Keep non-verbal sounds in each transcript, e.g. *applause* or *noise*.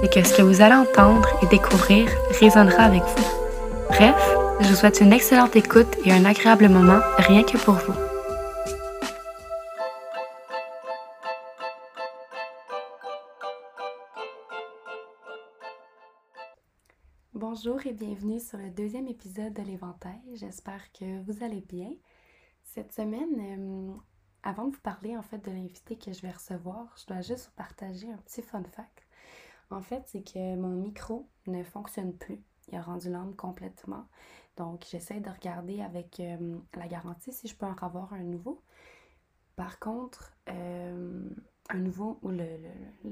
c'est que ce que vous allez entendre et découvrir résonnera avec vous. Bref, je vous souhaite une excellente écoute et un agréable moment rien que pour vous. Bonjour et bienvenue sur le deuxième épisode de l'Éventail. J'espère que vous allez bien. Cette semaine, euh, avant de vous parler en fait de l'invité que je vais recevoir, je dois juste vous partager un petit fun fact. En fait, c'est que mon micro ne fonctionne plus. Il a rendu l'âme complètement. Donc, j'essaie de regarder avec euh, la garantie si je peux en avoir un nouveau. Par contre, euh, un nouveau ou le,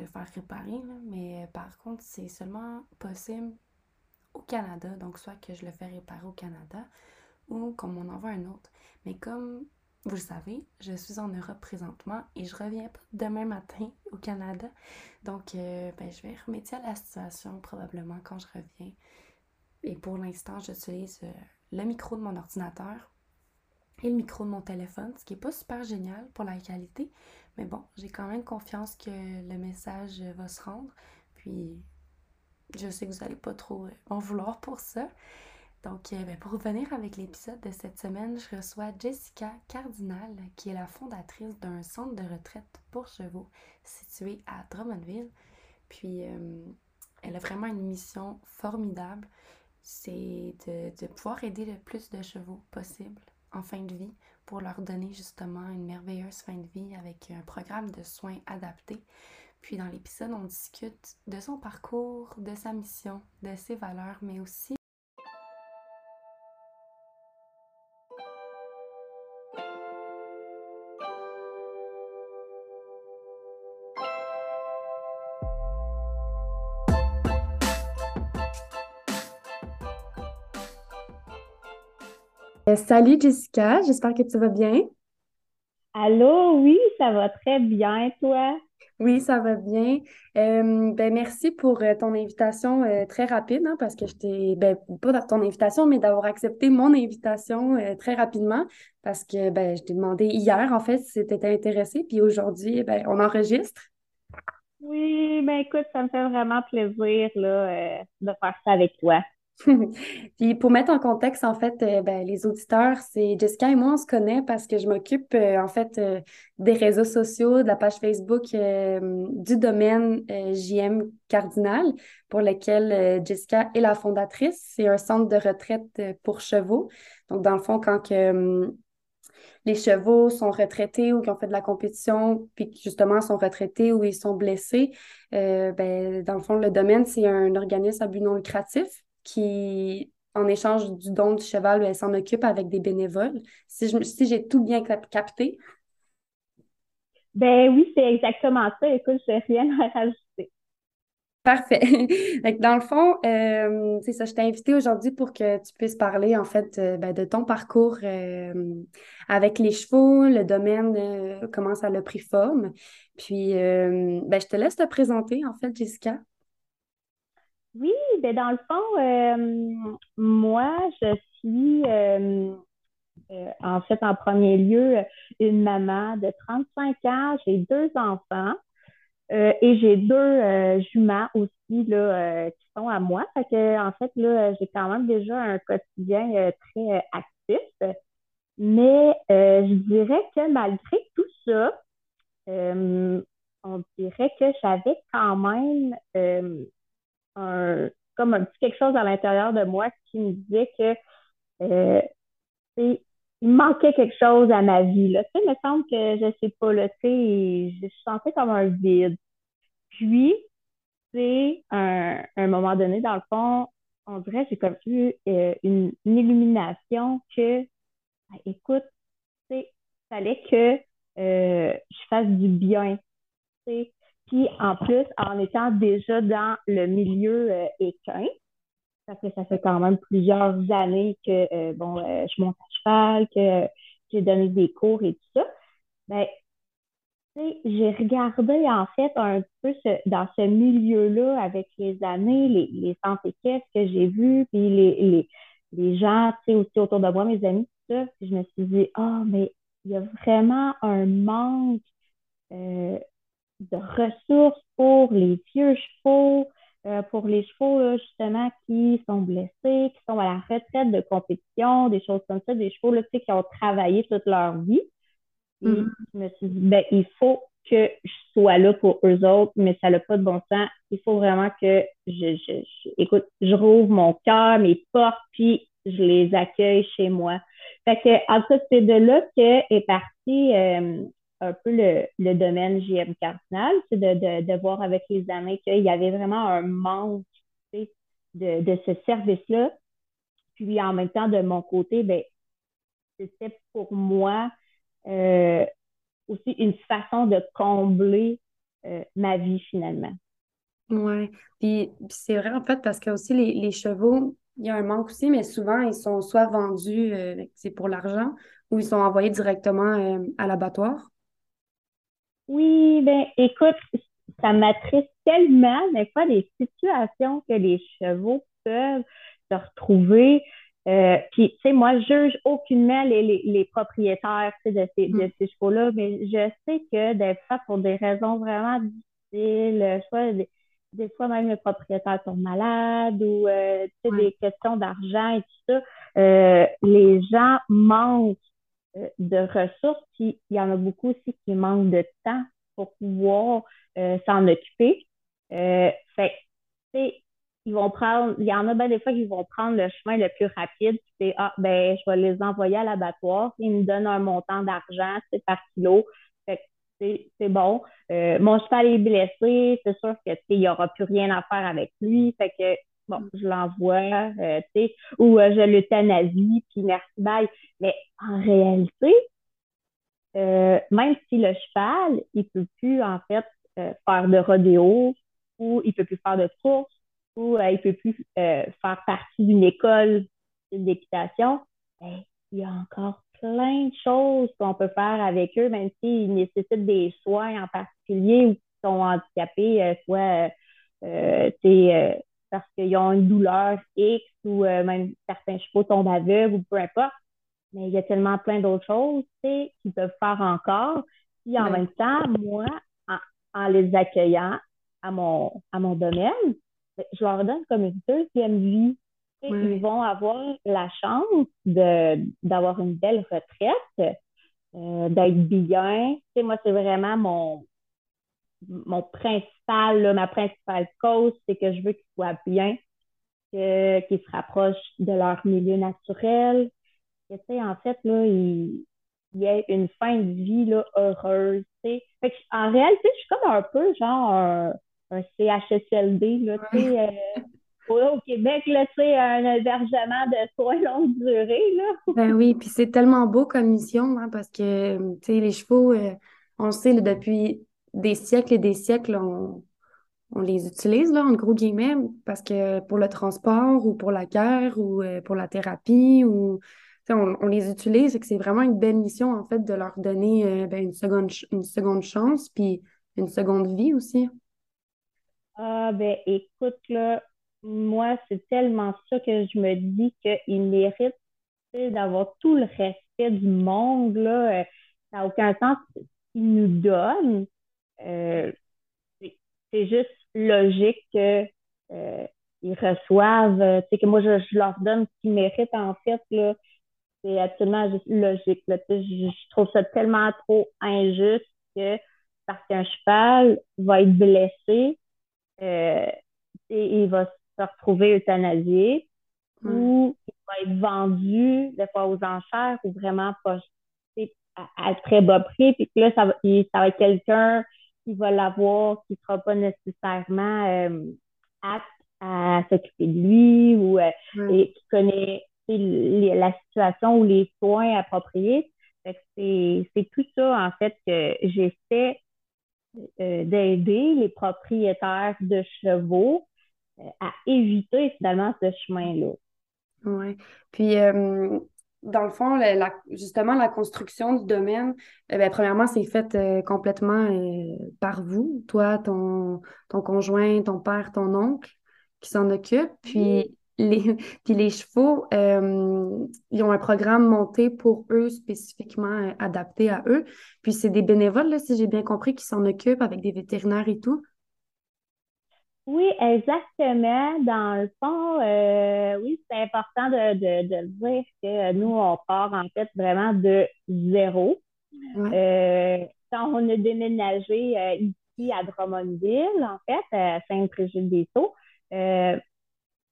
faire réparer, mais euh, par contre, c'est seulement possible au Canada. Donc, soit que je le fais réparer au Canada ou qu'on m'en envoie un autre. Mais comme vous le savez, je suis en Europe présentement et je reviens demain matin au Canada. Donc, euh, ben, je vais remédier à la situation probablement quand je reviens. Et pour l'instant, j'utilise euh, le micro de mon ordinateur et le micro de mon téléphone, ce qui n'est pas super génial pour la qualité. Mais bon, j'ai quand même confiance que le message va se rendre. Puis, je sais que vous n'allez pas trop euh, en vouloir pour ça. Donc, euh, ben, pour revenir avec l'épisode de cette semaine, je reçois Jessica Cardinal, qui est la fondatrice d'un centre de retraite pour chevaux situé à Drummondville. Puis, euh, elle a vraiment une mission formidable, c'est de, pouvoir aider le plus de chevaux possible en fin de vie pour leur donner justement une merveilleuse fin de vie avec un programme de soins adapté. Puis dans l'épisode, on discute de son parcours, de sa mission, de ses valeurs, mais aussi salut Jessica, j'espère que tu vas bien. Allô, oui, ça va très bien, toi? Oui, ça va bien. Euh, ben, merci pour euh, ton invitation très rapide, hein, parce que je t'ai, ben, pas ton invitation, mais d'avoir accepté mon invitation très rapidement, parce que ben, je t'ai demandé hier, en fait, si tu étais intéressée, puis aujourd'hui, ben, on enregistre. Oui, ben écoute, ça me fait vraiment plaisir là, de faire ça avec toi. *laughs* Puis pour mettre en contexte, en fait, euh, ben, les auditeurs, c'est Jessica et moi, on se connaît parce que je m'occupe, euh, en fait, euh, des réseaux sociaux, de la page Facebook du domaine JM Cardinal, pour lequel Jessica est la fondatrice. C'est un centre de retraite pour chevaux. Donc, dans le fond, quand les chevaux sont retraités ou qui ont fait de la compétition, puis justement sont retraités ou ils sont blessés, ben, dans le fond, le domaine, c'est un organisme à but non lucratif qui, en échange du don du cheval, elle s'en occupe avec des bénévoles. Si, si j'ai tout bien capté. Ben oui, c'est exactement ça. Écoute, je n'ai rien à rajouter. Parfait. *laughs* Dans le fond, euh, c'est ça, je t'ai invité aujourd'hui pour que tu puisses parler en fait euh, ben, de ton parcours euh, avec les chevaux, le domaine, comment ça a pris forme. Puis, ben, je te laisse te présenter en fait, Jessica. Oui, ben dans le fond, euh, moi, je suis euh, euh, en fait en premier lieu une maman de 35 ans, j'ai deux enfants et j'ai deux juments aussi là, qui sont à moi. Fait que, en fait, là, j'ai quand même déjà un quotidien très actif. Mais je dirais que malgré tout ça, on dirait que j'avais quand même comme un petit quelque chose à l'intérieur de moi qui me disait que euh, il manquait quelque chose à ma vie. Là. Il me semble que je sais pas, là, tu je sentais comme un vide. Puis, c'est un, moment donné, dans le fond, on dirait j'ai comme eu euh, une, illumination que, ben, écoute, tu sais, fallait que euh, je fasse du bien. Puis en plus, en étant déjà dans le milieu euh, équin, ça fait, ça fait quand même plusieurs années que euh, bon, euh, je monte à cheval, que j'ai donné des cours et tout ça. Ben, j'ai regardé en fait un peu dans ce milieu-là avec les années, les, les centres que j'ai vus, puis les, les, les gens aussi autour de moi, mes amis, tout ça. Puis je me suis dit, ah, mais il y a vraiment un manque euh, de ressources pour les vieux chevaux, euh, pour les chevaux justement qui sont blessés, qui sont à la retraite de compétition, des choses comme ça, des chevaux là, qui ont travaillé toute leur vie. Et mm-hmm. je me suis dit, ben, il faut que je sois là pour eux autres, mais ça n'a pas de bon sens. Il faut vraiment que je, je, écoute, je rouvre mon cœur, mes portes, puis je les accueille chez moi. Fait que, en tout c'est de là que est parti euh, un peu le, le domaine JM Cardinal, c'est de, de, de, voir avec les années qu'il y avait vraiment un manque de, de ce service-là. Puis en même temps, de mon côté, ben, c'était pour moi euh, aussi une façon de combler euh, ma vie finalement. Oui, puis, c'est vrai en fait parce que aussi les, les, chevaux, il y a un manque aussi, mais souvent ils sont soit vendus, euh, c'est pour l'argent, ou ils sont envoyés directement à l'abattoir. Oui, ben écoute, ça m'attriste tellement des fois des situations que les chevaux peuvent se retrouver. Euh, puis, tu sais, moi, je juge aucunement les, les, les propriétaires de ces, de mm. ces chevaux-là, mais je sais que des fois, pour des raisons vraiment difficiles, soit des, des fois même les propriétaires sont malades ou euh, des questions d'argent et tout ça, euh, les gens manquent euh, de ressources, puis il y en a beaucoup aussi qui manquent de temps pour pouvoir euh, s'en occuper. Euh, fait ils vont prendre, il y en a bien des fois qui vont prendre le chemin le plus rapide, c'est ah ben je vais les envoyer à l'abattoir, ils me donnent un montant d'argent, c'est par kilo. C'est bon. mon cheval est blessé, c'est sûr que il n'y aura plus rien à faire avec lui. Fait que bon, je l'envoie, euh, tu sais, ou euh, je l'euthanasie, puis merci, bye. Mais en réalité, euh, même si le cheval, il peut plus, en fait, faire de rodéo, ou il peut plus faire de course, ou il peut plus faire partie d'une école d'équitation, ben, il y a encore plein de choses qu'on peut faire avec eux, même s'ils nécessitent des soins en particulier ou qu'ils sont handicapés, soit euh, parce qu'ils ont une douleur X ou euh, même certains chevaux tombent aveugles ou peu importe. Mais il y a tellement plein d'autres choses qu'ils peuvent faire encore. Puis en même temps, moi, en, les accueillant à mon, à mon domaine, ben, je leur donne comme une deuxième vie. Ils vont avoir la chance d'avoir une belle retraite, euh, d'être bien. moi, c'est vraiment mon, mon principal, ma principale cause, c'est que je veux qu'ils soient bien, qu'ils se rapprochent de leur milieu naturel. Que, en fait, là, il, y ait une fin de vie là, heureuse. Fait en réalité, je suis comme un peu genre un, CHSLD, là, euh, au Québec, là, tu un hébergement de soins longue durée, là. Ben oui, puis c'est tellement beau comme mission, hein, parce que, tu sais, les chevaux, euh, on le sait, depuis des siècles et des siècles, on, les utilise, là, en gros guillemets, parce que pour le transport ou pour la guerre ou euh, pour la thérapie, ou on, les utilise et que c'est vraiment une belle mission, en fait, de leur donner euh, ben, une, seconde, une seconde chance, puis une seconde vie aussi. Ah, ben écoute, là, moi, c'est tellement ça que je me dis qu'ils méritent d'avoir tout le respect du monde, là. Euh, n'a aucun sens nous donnent. Euh, c'est juste logique qu'ils euh, reçoivent, euh, tu sais, que moi, je, leur donne ce qu'ils méritent, en fait, là. C'est absolument juste logique, là. Je, je trouve ça tellement trop injuste que parce qu'un cheval va être blessé, il va se retrouver euthanasié ou il va être vendu des fois aux enchères ou vraiment pas à, très bas prix, puis que là, ça va, ça va être quelqu'un qui va l'avoir, qui ne sera pas nécessairement euh, apte à s'occuper de lui ou euh, et qui connaît la situation ou les soins appropriés. C'est tout ça, en fait, que j'essaie euh, d'aider les propriétaires de chevaux à éviter finalement ce chemin-là. Oui. Puis, dans le fond, justement, la construction du domaine, eh premièrement, c'est fait euh, complètement euh, par vous, toi, ton, ton conjoint, ton père, ton oncle, qui s'en occupent. Puis les, *laughs* puis les chevaux, euh, ils ont un programme monté pour eux, spécifiquement adapté à eux. Puis c'est des bénévoles, là, si j'ai bien compris, qui s'en occupent avec des vétérinaires et tout. Oui, exactement. Dans le fond, euh, oui, c'est important de, de, de dire que nous, on part en fait vraiment de zéro. Euh, quand on a déménagé euh, ici à Drummondville, en fait, à Saint-Brigitte-des-Sceaux,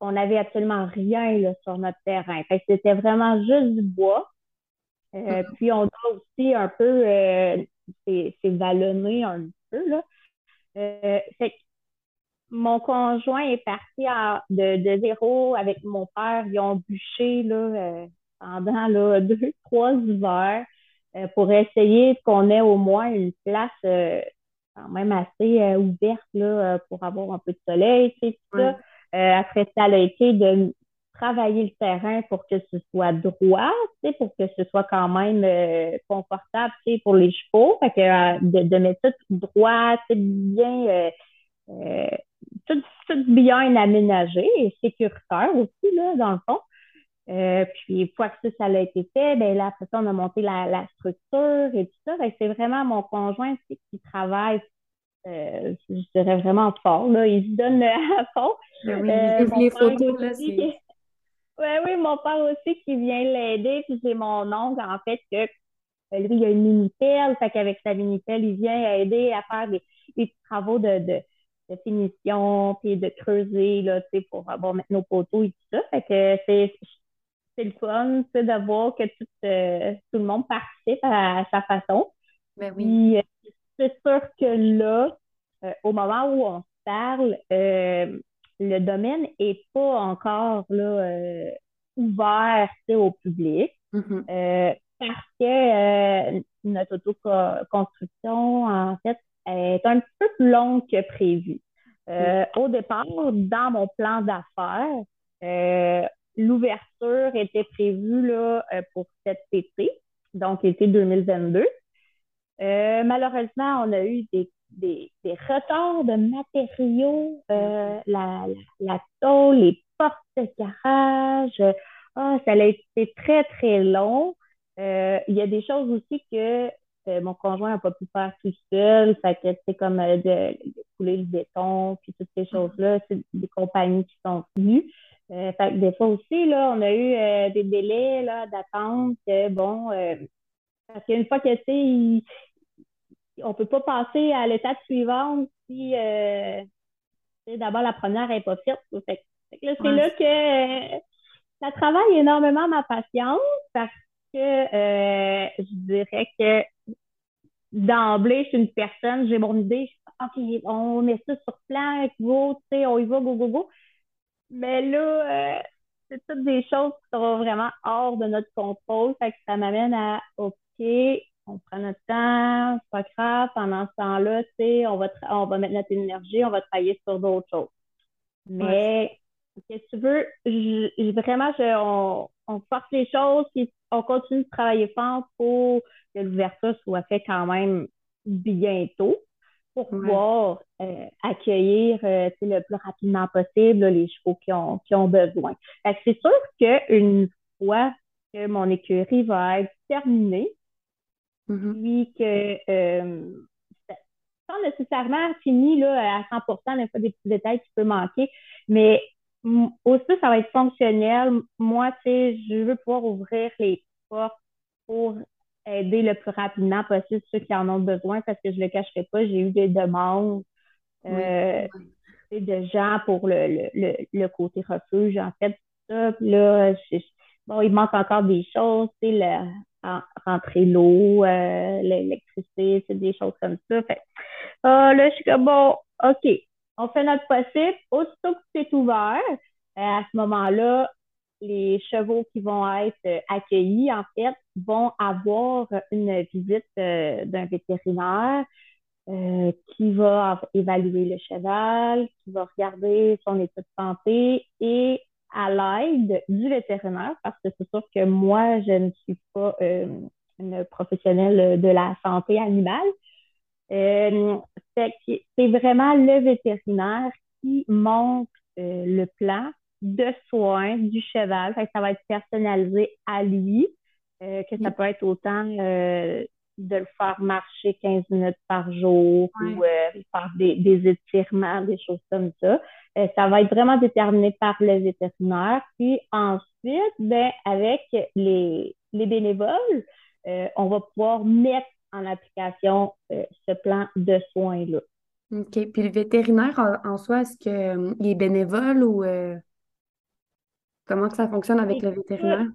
on n'avait absolument rien là, sur notre terrain. c'était vraiment juste du bois. Puis on a aussi un peu, c'est vallonné un peu, là. fait mon conjoint est parti de, zéro avec mon père. Ils ont bûché là, euh, pendant là, *laughs* deux, trois hivers euh, pour essayer qu'on ait au moins une place euh, quand même assez ouverte là, pour avoir un peu de soleil. Tu sais, après, ça a été de travailler le terrain pour que ce soit droit, tu sais, pour que ce soit quand même confortable tu sais, pour les chevaux. Fait que, de, mettre ça tout droit, bien tout, tout, bien aménagé et sécuritaire aussi, là, dans le fond. Euh, puis, une fois que ça, ça a été fait, ben là, après ça, on a monté la, la structure et tout ça. c'est vraiment mon conjoint qui travaille, euh, je dirais vraiment fort, là. Il se donne à fond. Ben oui, euh, les photos, là, c'est... *laughs* Oui, oui, mon père aussi qui vient l'aider. Puis c'est mon oncle, en fait, que lui, il a une mini-pelle. Fait qu'avec sa mini-pelle, il vient aider à faire des, des travaux de, de de finition, puis de creuser, là, pour avoir mettre nos poteaux et tout ça. Fait que c'est, c'est le fun, de voir que tout, euh, tout le monde participe à, sa façon. Ben oui. Euh, c'est sûr que là, euh, au moment où on parle, le domaine est pas encore là, ouvert au public. Mm-hmm. parce que notre autoconstruction, en fait, est un petit peu plus longue que prévu. Euh, au départ, dans mon plan d'affaires, euh, l'ouverture était prévue là, euh, pour cet été, donc été 2022. malheureusement, on a eu des, des, des retards de matériaux, la, la, tôle, les portes de garage. Ah, ça a été très, très long. Il y a des choses aussi que mon conjoint n'a pas pu faire tout seul. Fait que c'est comme euh, de, couler le béton, puis toutes ces choses-là. C'est des compagnies qui sont venues. Euh, fait que des fois aussi, là, on a eu euh, des délais là, d'attente. bon, parce qu'une fois que tu on peut pas passer à l'étape suivante si d'abord la première n'est pas faite. Fait, que là, c'est là que ça travaille énormément ma patience parce que je dirais que d'emblée, je suis une personne, j'ai mon idée, OK, on met ça sur plan, go, tu sais, on y va, go, go, go. Mais là, euh, c'est toutes des choses qui sont vraiment hors de notre contrôle. Fait que ça m'amène à OK, on prend notre temps, c'est pas grave, pendant ce temps-là, tu sais, on va, on va mettre notre énergie, on va travailler sur d'autres choses. Mais, qu'est-ce que tu veux, je, vraiment, je, on, on force les choses, puis on continue de travailler fort pour que l'ouverture soit faite quand même bientôt pour pouvoir euh, accueillir euh, le plus rapidement possible les chevaux qui ont, qui ont besoin. C'est sûr qu'une fois que mon écurie va être terminée, mm-hmm. puis que euh, sans nécessairement fini là, à 100% des fois des petits détails qui peuvent manquer, mais aussi ça va être fonctionnel. Moi, tu sais, je veux pouvoir ouvrir les portes pour aider le plus rapidement possible ceux qui en ont besoin parce que je ne le cacherai pas, j'ai eu des demandes. Euh, de gens pour le, le, le, côté refuge, en fait. Ça, là, bon, il manque encore des choses, tu sais, rentrer l'eau, euh, l'électricité, c'est des choses comme ça. Fait, ah, là, je suis comme, bon, OK, on fait notre possible. Aussitôt que c'est ouvert, euh, à ce moment-là, les chevaux qui vont être accueillis, en fait, vont avoir une visite euh, d'un vétérinaire euh, qui va évaluer le cheval, qui va regarder son état de santé et à l'aide du vétérinaire, parce que c'est sûr que moi, je ne suis pas euh, une professionnelle de la santé animale. Euh, c'est vraiment le vétérinaire qui monte le plan de soins du cheval. ça va être personnalisé à lui, que ça peut être autant de le faire marcher 15 minutes par jour ou euh, faire des, des, étirements, des choses comme ça. Euh, ça va être vraiment déterminé par le vétérinaire. Puis ensuite, ben, avec les, les bénévoles, euh, on va pouvoir mettre en application ce plan de soins-là. OK. Puis le vétérinaire en, soi, est-ce qu'il est bénévole ou comment que ça fonctionne avec le vétérinaire?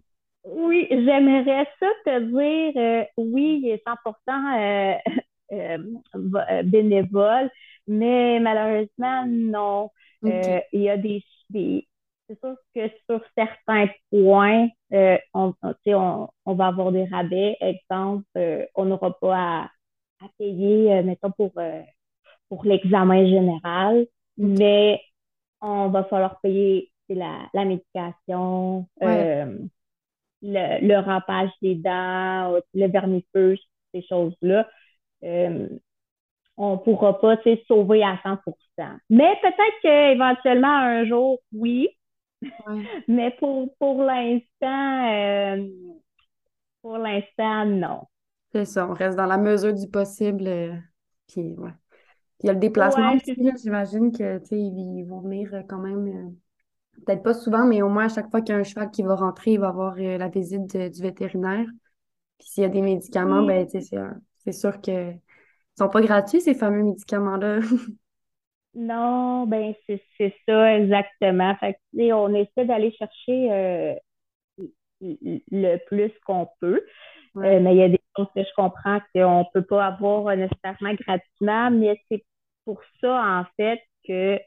Oui, j'aimerais ça te dire, euh, oui, il est 100% euh, *laughs* euh, bénévole, mais malheureusement, non. il y a des, c'est sûr que sur certains points, on, on, va avoir des rabais. Exemple, on n'aura pas à, payer, mettons, pour, pour l'examen général, mais on va falloir payer la, la médication le, le rampage des dents, le vermifuge, ces choses-là, euh, on ne pourra pas sauver à 100% Mais peut-être qu'éventuellement, un jour, oui. *laughs* Mais pour, pour l'instant, euh, pour l'instant, non. C'est ça, on reste dans la mesure du possible. Euh, puis, ouais. il y a le déplacement aussi, j'imagine que, ils vont venir quand même peut-être pas souvent, mais au moins à chaque fois qu'il y a un cheval qui va rentrer, il va avoir euh, la visite du vétérinaire. Puis s'il y a des médicaments, ben, c'est sûr que sont pas gratuits, ces fameux médicaments-là. *laughs* non, ben c'est ça, exactement. Fait que, on essaie d'aller chercher euh, le plus qu'on peut. Euh, mais il y a des choses que je comprends qu'on ne peut pas avoir nécessairement gratuitement, mais c'est pour ça, en fait, que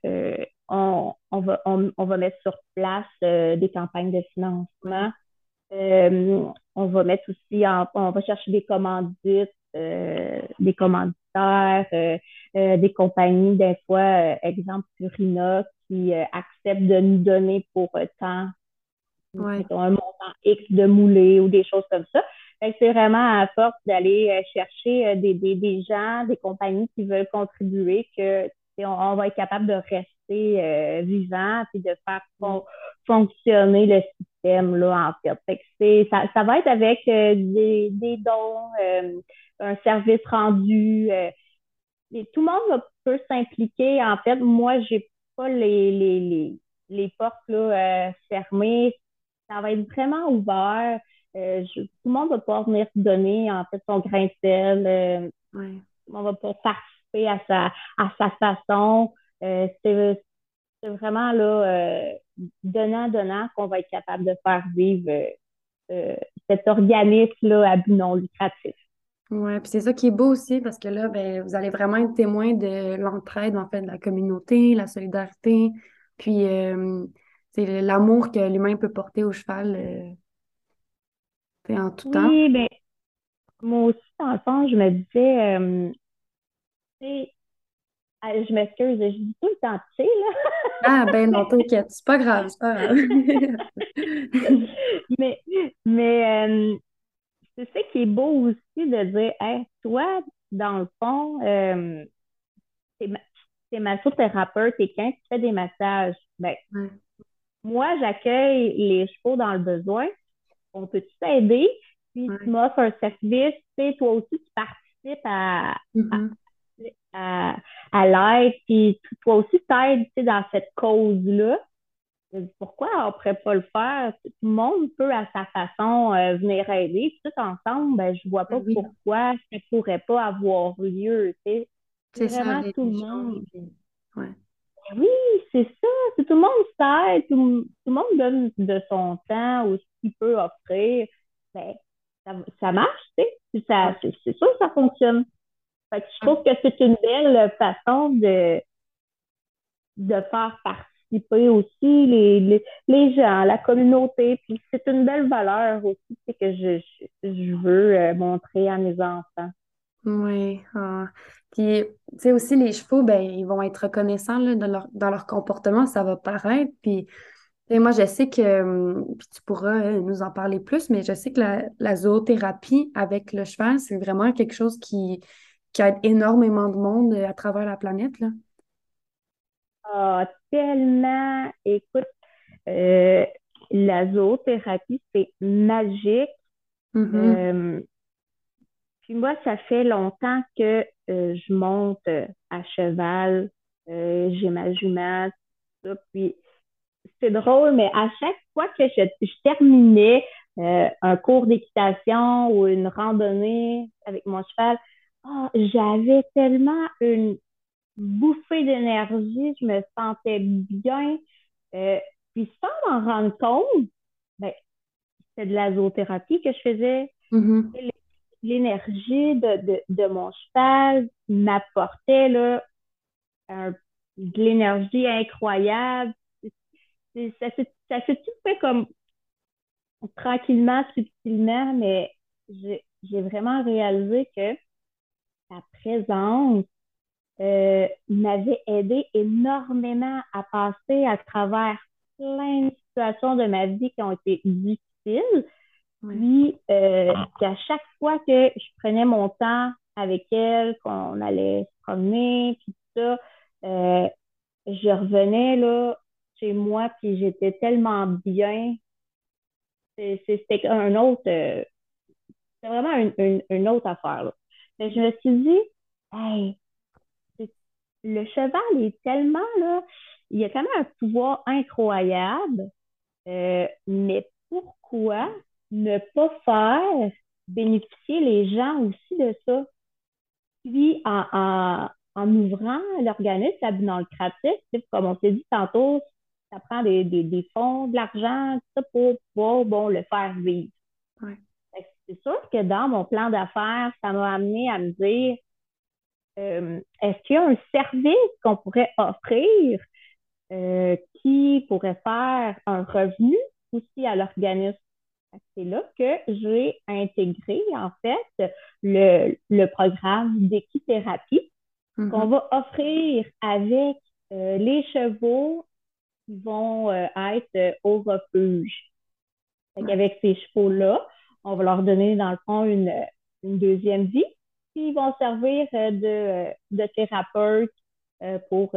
on, va, on, va mettre sur place euh, des campagnes de financement. Euh, on va mettre aussi, on va chercher des commandites, euh, des commanditaires, des compagnies, des fois, exemple Purina, qui acceptent de nous donner pour temps un montant X de moulé ou des choses comme ça. C'est vraiment à force d'aller chercher des, des, des gens, des compagnies qui veulent contribuer que on, va être capable de rester euh, vivant et de faire fonctionner le système là en fait. ça, ça va être avec euh, des, des dons, euh, un service rendu. et tout le monde peut s'impliquer. En fait, moi, j'ai pas les, les, les, les portes là, fermées. Ça va être vraiment ouvert. tout le monde va pouvoir venir donner en fait son grain de sel. On va pouvoir participer à sa, à sa façon. Euh, c'est vraiment là, euh, donnant, donnant qu'on va être capable de faire vivre euh, cet organisme-là à but non lucratif. Oui, puis c'est ça qui est beau aussi parce que là, ben, vous allez vraiment être témoin de l'entraide, en fait, de la communauté, la solidarité, puis c'est l'amour que l'humain peut porter au cheval en tout temps. Oui, mais moi aussi, dans le fond, je me disais, ah, je m'excuse, je dis tout le temps tu sais, là. ah, ben non, t'inquiète, c'est pas grave, c'est pas grave. *laughs* mais mais euh, c'est ça qui est beau aussi de dire, hey, toi, dans le fond, euh, t'es massothérapeute, t'es quelqu'un qui fait des massages. Ben, moi, j'accueille les chevaux dans le besoin. On peut t'aider? Puis tu m'offres un service, tu sais, toi aussi, tu participes à, mm-hmm à, à l'aide, puis toi aussi t'aides dans cette cause-là. Pourquoi on ne pourrait pas le faire? Tout le monde peut à sa façon euh, venir aider. Tout ensemble, ben, je ne vois pas pourquoi ça ne pourrait pas avoir lieu. C'est vraiment tout le monde. Ouais. oui, c'est ça. Tout le monde sait, tout, le monde donne de son temps ou ce qu'il peut offrir. Ben, ça, marche, tu sais. Ça, c'est, sûr que ça fonctionne. Fait que je trouve que c'est une belle façon de, de faire participer aussi les, les, gens, la communauté. Puis c'est une belle valeur aussi que je, je, veux euh, montrer à mes enfants. Oui. Ah. Puis, tu sais, aussi, les chevaux, ben, ils vont être reconnaissants là, dans, leur, dans leur comportement, ça va paraître. Puis, moi, je sais que, hum, puis tu pourras euh, nous en parler plus, mais je sais que la, la zoothérapie avec le cheval, c'est vraiment quelque chose qui, qui aide énormément de monde euh, à travers la planète, là. Ah, tellement. Écoute, euh, la zoothérapie, c'est magique. Mm-hmm. puis moi, ça fait longtemps que je monte à cheval, j'ai ma jument, puis c'est drôle, mais à chaque fois que je, terminais euh, un cours d'équitation ou une randonnée avec mon cheval, oh, j'avais tellement une bouffée d'énergie, je me sentais bien. Euh, puis sans m'en rendre compte, ben, c'était de la zoothérapie que je faisais. Mm-hmm. L'énergie de, de, mon cheval m'apportait là, de l'énergie incroyable ça s'est tout fait comme tranquillement, subtilement, mais j'ai vraiment réalisé que sa présence euh, m'avait aidé énormément à passer à travers plein de situations de ma vie qui ont été difficiles. Puis, euh, qu'à chaque fois que je prenais mon temps avec elle, qu'on allait se promener, puis tout ça, euh, je revenais là moi, puis j'étais tellement bien. C'était un autre. Euh, c'est vraiment une, autre affaire. Mais je me suis dit, hey, le cheval est tellement là, il a tellement un pouvoir incroyable, euh, mais pourquoi ne pas faire bénéficier les gens aussi de ça? Puis en, en, ouvrant l'organisme dans le lucratif, comme on s'est dit tantôt, ça prend des, des, fonds, de l'argent, tout ça pour pouvoir bon, le faire vivre. C'est sûr que dans mon plan d'affaires, ça m'a amené à me dire euh, est-ce qu'il y a un service qu'on pourrait offrir euh, qui pourrait faire un revenu aussi à l'organisme? C'est là que j'ai intégré, en fait, le, le programme d'équithérapie mm-hmm. qu'on va offrir avec euh, les chevaux vont euh, être au refuge. Avec ces chevaux-là, on va leur donner, dans le fond, une, deuxième vie. Ils vont servir euh, de, de thérapeute pour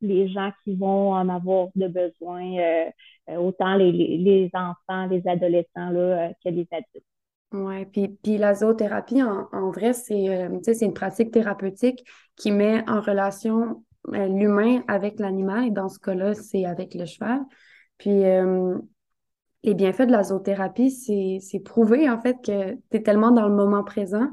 les gens qui vont en avoir de besoin, autant les, enfants, les adolescents là, que les adultes. Oui, puis, puis la en, vrai, c'est une pratique thérapeutique qui met en relation euh, l'humain avec l'animal, et dans ce cas-là, c'est avec le cheval. Puis euh, les bienfaits de la zoothérapie, c'est prouver en fait que tu es tellement dans le moment présent.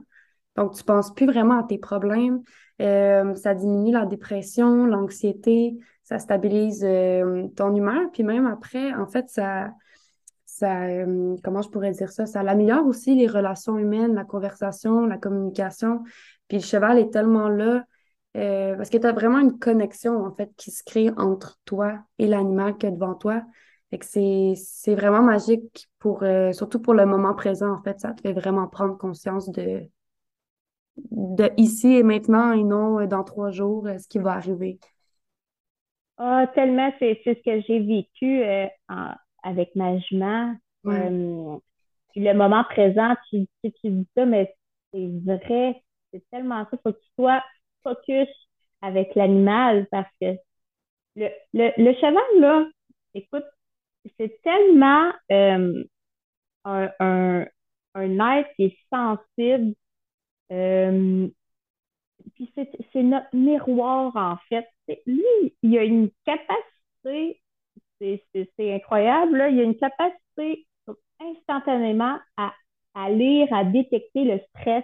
Donc, tu penses plus vraiment à tes problèmes. Euh, ça diminue la dépression, l'anxiété, ça stabilise ton humeur. Puis même après, en fait, ça, ça comment je pourrais dire ça? Ça améliore aussi les relations humaines, la conversation, la communication. Puis le cheval est tellement là euh, parce que tu as vraiment une connexion, en fait, qui se crée entre toi et l'animal qui est devant toi. Fait que c'est vraiment magique pour, euh, surtout pour le moment présent, en fait. Ça te fait vraiment prendre conscience de, de ici et maintenant et non euh, dans trois jours, ce qui va arriver. Ah, tellement, c'est ce que j'ai vécu avec ma jument. le moment présent, tu, tu, tu dis ça, mais c'est vrai, c'est tellement ça. Il faut que tu sois focus avec l'animal parce que le, le, cheval, là, écoute, c'est tellement euh, un, un, un, être qui est sensible. Euh, puis c'est notre miroir, en fait. Lui, il a une capacité, c'est incroyable, là, il a une capacité instantanément à, à lire, à détecter le stress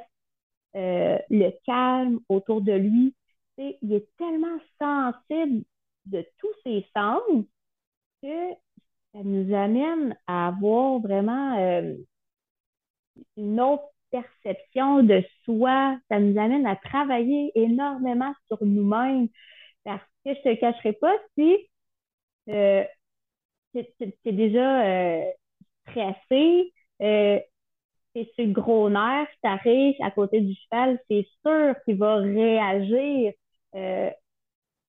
euh, le calme autour de lui. il est tellement sensible de tous ses sens que ça nous amène à avoir vraiment euh, une autre perception de soi. Ça nous amène à travailler énormément sur nous-mêmes. Parce que je te cacherai pas, si euh, tu es déjà euh, stressé, euh, c'est sur le gros nerf, t'arrives à côté du cheval, c'est sûr qu'il va réagir euh,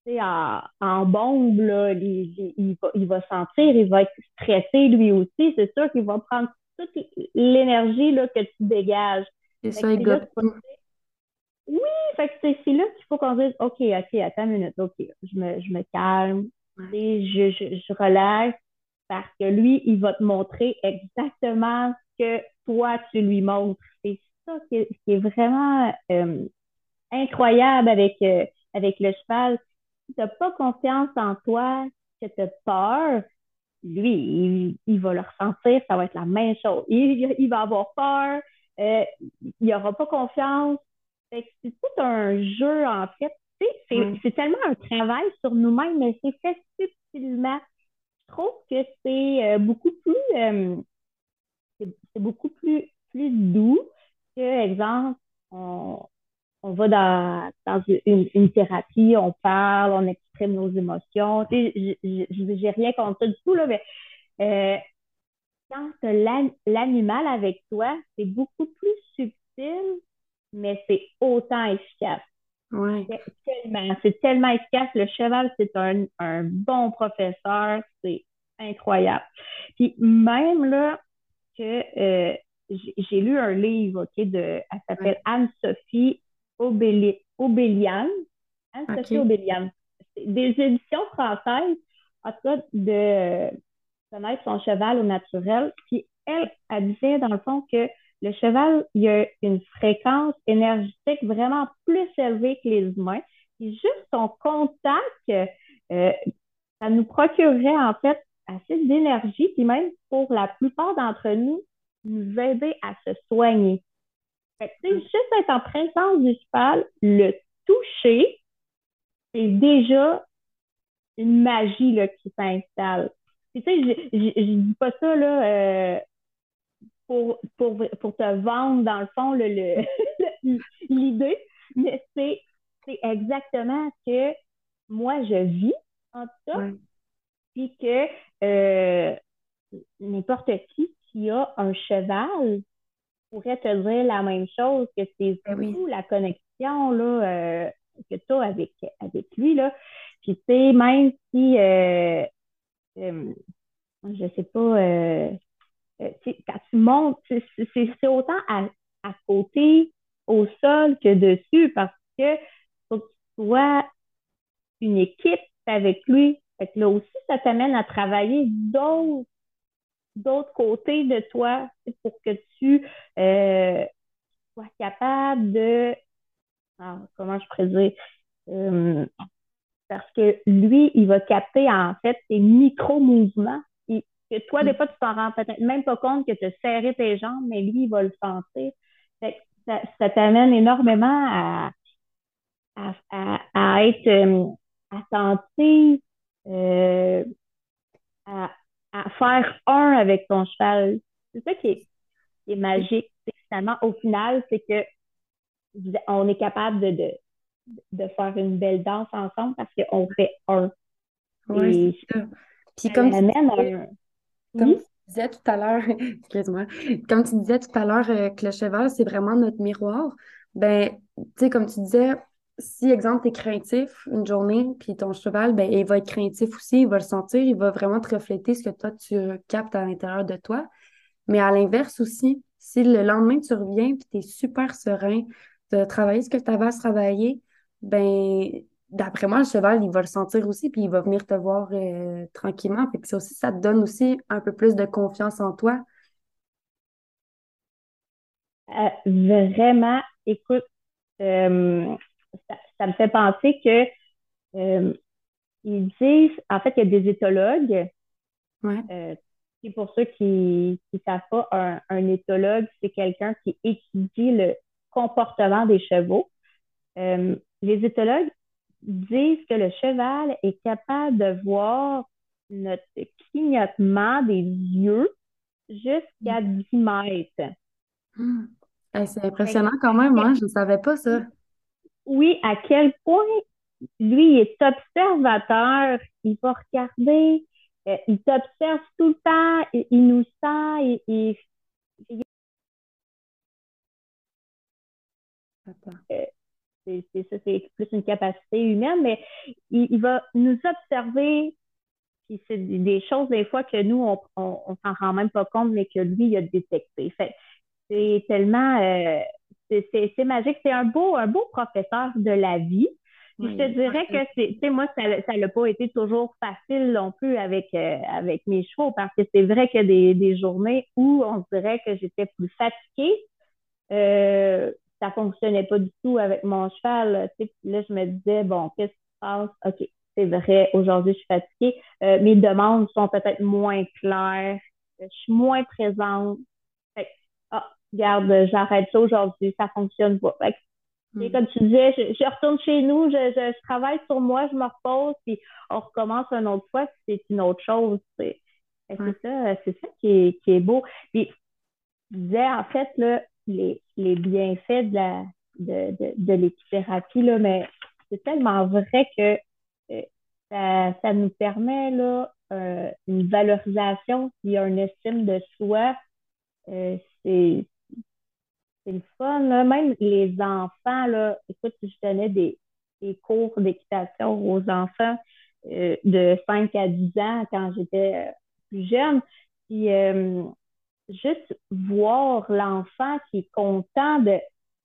en, en bombe, là, il va sentir, il va être stressé lui aussi. C'est sûr qu'il va prendre toute l'énergie que tu dégages. C'est ça, il Oui, fait que c'est là qu'il faut qu'on dise OK, OK, attends une minute, OK, je me, je me calme, et je, je, je relaxe parce que lui, il va te montrer exactement ce que toi, tu lui montres. C'est ça qui est, qui est vraiment euh, incroyable avec, euh, avec le cheval. Si tu n'as pas confiance en toi, que tu as peur, lui, il, il, va le ressentir, ça va être la même chose. Il, il va avoir peur, euh, il n'aura pas confiance. C'est tout un jeu, en fait. C'est mm. tellement un travail sur nous-mêmes, mais c'est fait subtilement. Je trouve que c'est euh, beaucoup plus euh, c'est beaucoup plus, plus doux que, exemple, on, on va dans, dans une, une, thérapie, on parle, on exprime nos émotions. Tu sais, j'ai rien contre ça du tout, là, mais euh, quand l'animal avec toi, c'est beaucoup plus subtil, mais c'est autant efficace. Ouais. C'est tellement, efficace. Le cheval, c'est un, un bon professeur. C'est incroyable. Puis même là, que euh, j'ai lu un livre, OK, de, elle s'appelle Anne-Sophie Obélian. Anne-Sophie Obélian. Des éditions françaises, en tout cas, de connaître son cheval au naturel. Puis elle, elle disait, dans le fond, que le cheval, il a une fréquence énergétique vraiment plus élevée que les humains. Puis juste son contact, euh, ça nous procurerait en fait assez d'énergie, puis même pour la plupart d'entre nous, nous aider à se soigner. Fait que, juste être en présence du cheval, le toucher, c'est déjà une magie là, qui s'installe. Tu sais, je ne dis pas ça là, euh, pour, pour, pour te vendre, dans le fond, *laughs* l'idée, le, mais c'est exactement ce que moi, je vis, en tout cas, puis que euh, n'importe qui qui a un cheval pourrait te dire la même chose, que c'est ben la connexion là, euh, que tu as avec, avec lui. Là. Puis tu sais, même si euh, euh je sais pas euh, quand tu montes, c'est autant à, à côté, au sol que dessus, parce que faut que tu sois une équipe avec lui. Fait que là aussi, ça t'amène à travailler d'autres d'autres côtés de toi pour que tu euh, sois capable de ah, comment je pourrais dire euh, parce que lui, il va capter en fait tes micro-mouvements que toi, des fois, tu t'en rends peut-être même pas compte que tu as serré tes jambes, mais lui, il va le sentir. ça, ça t'amène énormément à, à, à, à être euh, attentif, euh, à, à faire un avec ton cheval. C'est ça qui est, qui est magique. Finalement, au final, c'est que on est capable de, de, de, faire une belle danse ensemble parce qu'on fait un. Oui, c'est ça. Puis comme tu, disais, comme tu disais tout à l'heure, *laughs* excuse-moi, comme tu disais tout à l'heure euh, que le cheval, c'est vraiment notre miroir, ben, tu sais, comme tu disais, si, exemple, tu es craintif une journée, puis ton cheval, ben, il va être craintif aussi, il va le sentir, il va vraiment te refléter ce que toi, tu captes à l'intérieur de toi. Mais à l'inverse aussi, si le lendemain, tu reviens, puis tu es super serein, de travailler ce que tu avais à travailler, ben, d'après moi, le cheval, il va le sentir aussi, puis il va venir te voir euh, tranquillement. Ça aussi, ça te donne aussi un peu plus de confiance en toi. Euh, vraiment, écoute, euh, ça, me fait penser que euh, ils disent, en fait, il y a des éthologues. Ouais. Euh, pour ceux qui ne savent pas, un, un éthologue, c'est quelqu'un qui étudie le comportement des chevaux. Euh, les éthologues disent que le cheval est capable de voir notre clignotement des yeux jusqu'à 10 mètres. Hmm. c'est impressionnant quand même, hein? Je ne savais pas ça. Oui, à quel point lui est observateur, il va regarder, euh, il t'observe tout le temps, il, nous sent, il, euh, c'est ça, c'est plus une capacité humaine, mais il, va nous observer, puis c'est des choses des fois que nous, on, on, s'en rend même pas compte, mais que lui, il a détecté. Fait c'est tellement, euh, c'est magique. C'est un beau, un beau professeur de la vie. je te dirais que c'est, tu sais, moi, ça n'a pas été toujours facile non plus avec, euh, avec mes chevaux parce que c'est vrai que des, des journées où on dirait que j'étais plus fatiguée. Euh, ça fonctionnait pas du tout avec mon cheval. Là, je me disais, bon, qu'est-ce qui se passe? OK, c'est vrai, aujourd'hui, je suis fatiguée. Euh, mes demandes sont peut-être moins claires. Je suis moins présente. Ah, regarde, j'arrête ça aujourd'hui, ça fonctionne pas. Hmm. Comme tu disais, je, retourne chez nous, je, travaille sur moi, je me repose, puis on recommence une autre fois, c'est une autre chose. C'est ça, c'est ça qui est, qui est beau. Puis, je disais, en fait, là, les, les bienfaits de la de, de, de l'équithérapie, là, mais c'est tellement vrai que euh, ça, ça, nous permet là, euh, une valorisation puis une estime de soi. Euh, c'est c'est le fun. Là. Même les enfants, là, écoute, je donnais des, des cours d'équitation aux enfants de 5 à 10 ans quand j'étais plus jeune. Puis juste voir l'enfant qui est content de,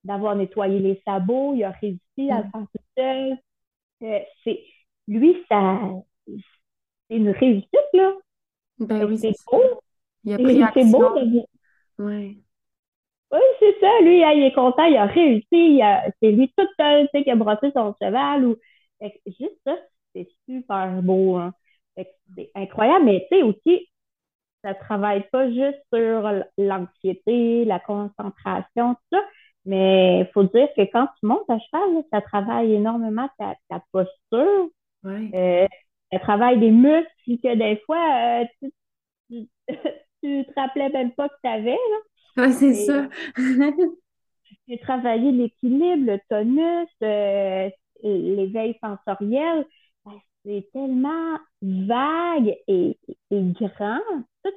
d'avoir nettoyé les sabots, il a réussi à le mm. faire tout seul. Euh, c'est, lui, ça, c'est une réussite, là. Ben oui, c'est beau. Il a pris C'est beau de... Oui. Oui, c'est ça. Lui, il est content, il a réussi. c'est lui tout seul qui a brossé son cheval. Ou... juste ça, c'est super beau. Hein. C'est incroyable. Mais tu sais, aussi, ça travaille pas juste sur l'anxiété, la concentration, tout ça, mais il faut dire que quand tu montes à cheval, ça travaille énormément ta, posture. Euh, ça travaille des muscles que des fois, euh, tu, tu, *laughs* te rappelais même pas que tu avais. *laughs* Oui, c'est ça. *laughs* J'ai travaillé l'équilibre, le tonus, euh, l'éveil sensoriel. Ben, c'est tellement vague et, et grand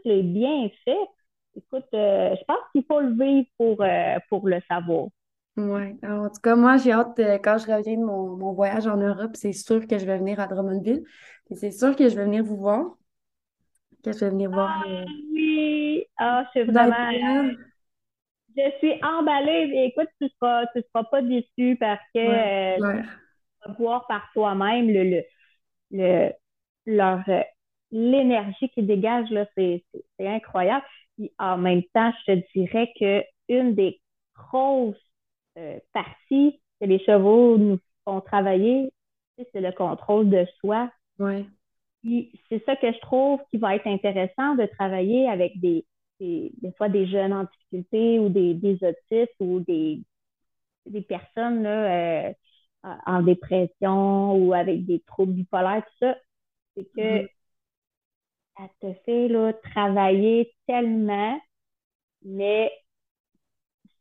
les bienfaits, écoute, euh, je pense qu'il faut le vivre pour, euh, pour le savoir. Oui. En tout cas, moi, j'ai hâte, quand je reviens de mon, voyage en Europe, c'est sûr que je vais venir à Drummondville. C'est sûr que je vais venir vous voir. Que je vais venir voir. Ah, oui! Ah, je suis vraiment. Je suis emballée. Écoute, tu ne seras, tu seras pas déçu parce que tu vas voir par toi-même le, le, leur, l'énergie qui dégage, là, c'est, incroyable. Puis en même temps, je te dirais que une des grosses euh, parties que les chevaux nous font travailler, c'est le contrôle de soi. Ouais. Puis c'est ça que je trouve qui va être intéressant de travailler avec des, des, fois des jeunes en difficulté ou des, des autistes ou des, des personnes là, euh, en dépression ou avec des troubles bipolaires, tout ça. C'est que mm-hmm ça te fait là, travailler tellement, mais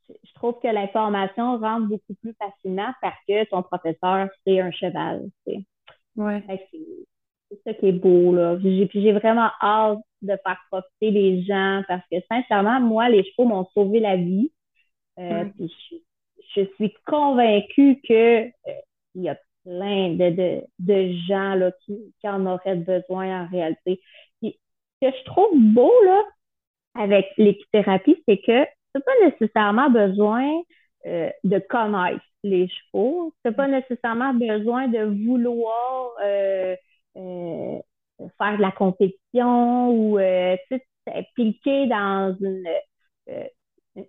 je trouve que l'information rentre beaucoup plus facilement parce que ton professeur, c'est un cheval. Ouais. C'est ça qui est beau. Là. J'ai, j'ai vraiment hâte de faire profiter les gens parce que sincèrement, moi, les chevaux m'ont sauvé la vie. Euh, je, suis convaincue que euh, il y a plein de, de, de gens là, qui, qui en auraient besoin en réalité que je trouve beau là, avec l'équithérapie, c'est que tu n'as pas nécessairement besoin euh, de connaître les chevaux. Tu n'as pas nécessairement besoin de vouloir euh, euh, faire de la compétition ou t'impliquer dans une,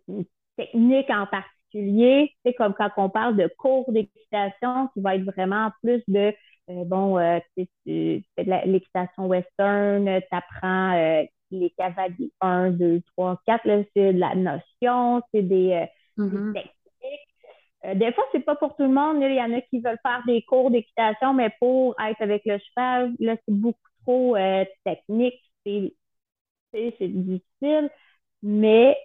une, technique en particulier. C'est comme quand on parle de cours d'équitation qui va être vraiment plus de euh, bon, euh, tu, fais de l'équitation western, tu apprends euh, les cavaliers 1, 2, 3, 4, c'est de la notion, c'est des, mm-hmm. techniques. Euh, des fois, c'est pas pour tout le monde. Il y en a qui veulent faire des cours d'équitation, mais pour être avec le cheval, là, c'est beaucoup trop euh, technique. C'est difficile. Mais